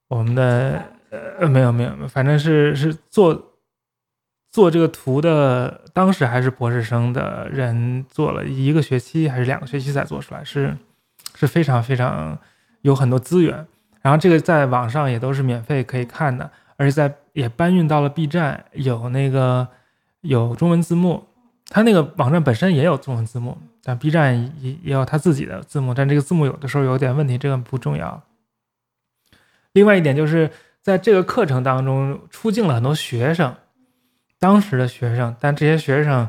我们的呃没有没有，反正是是做做这个图的，当时还是博士生的人做了一个学期还是两个学期才做出来，是是非常非常。有很多资源，然后这个在网上也都是免费可以看的，而且在也搬运到了 B 站，有那个有中文字幕，它那个网站本身也有中文字幕，但 B 站也也有它自己的字幕，但这个字幕有的时候有点问题，这个不重要。另外一点就是在这个课程当中出镜了很多学生，当时的学生，但这些学生。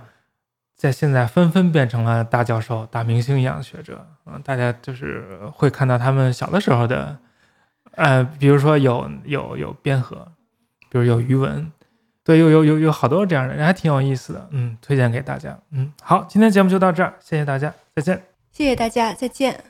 在现在纷纷变成了大教授、大明星一样的学者，嗯，大家就是会看到他们小的时候的，呃，比如说有有有边和，比如有余文，对，有有有有好多这样的人，还挺有意思的，嗯，推荐给大家，嗯，好，今天节目就到这儿，谢谢大家，再见，谢谢大家，再见。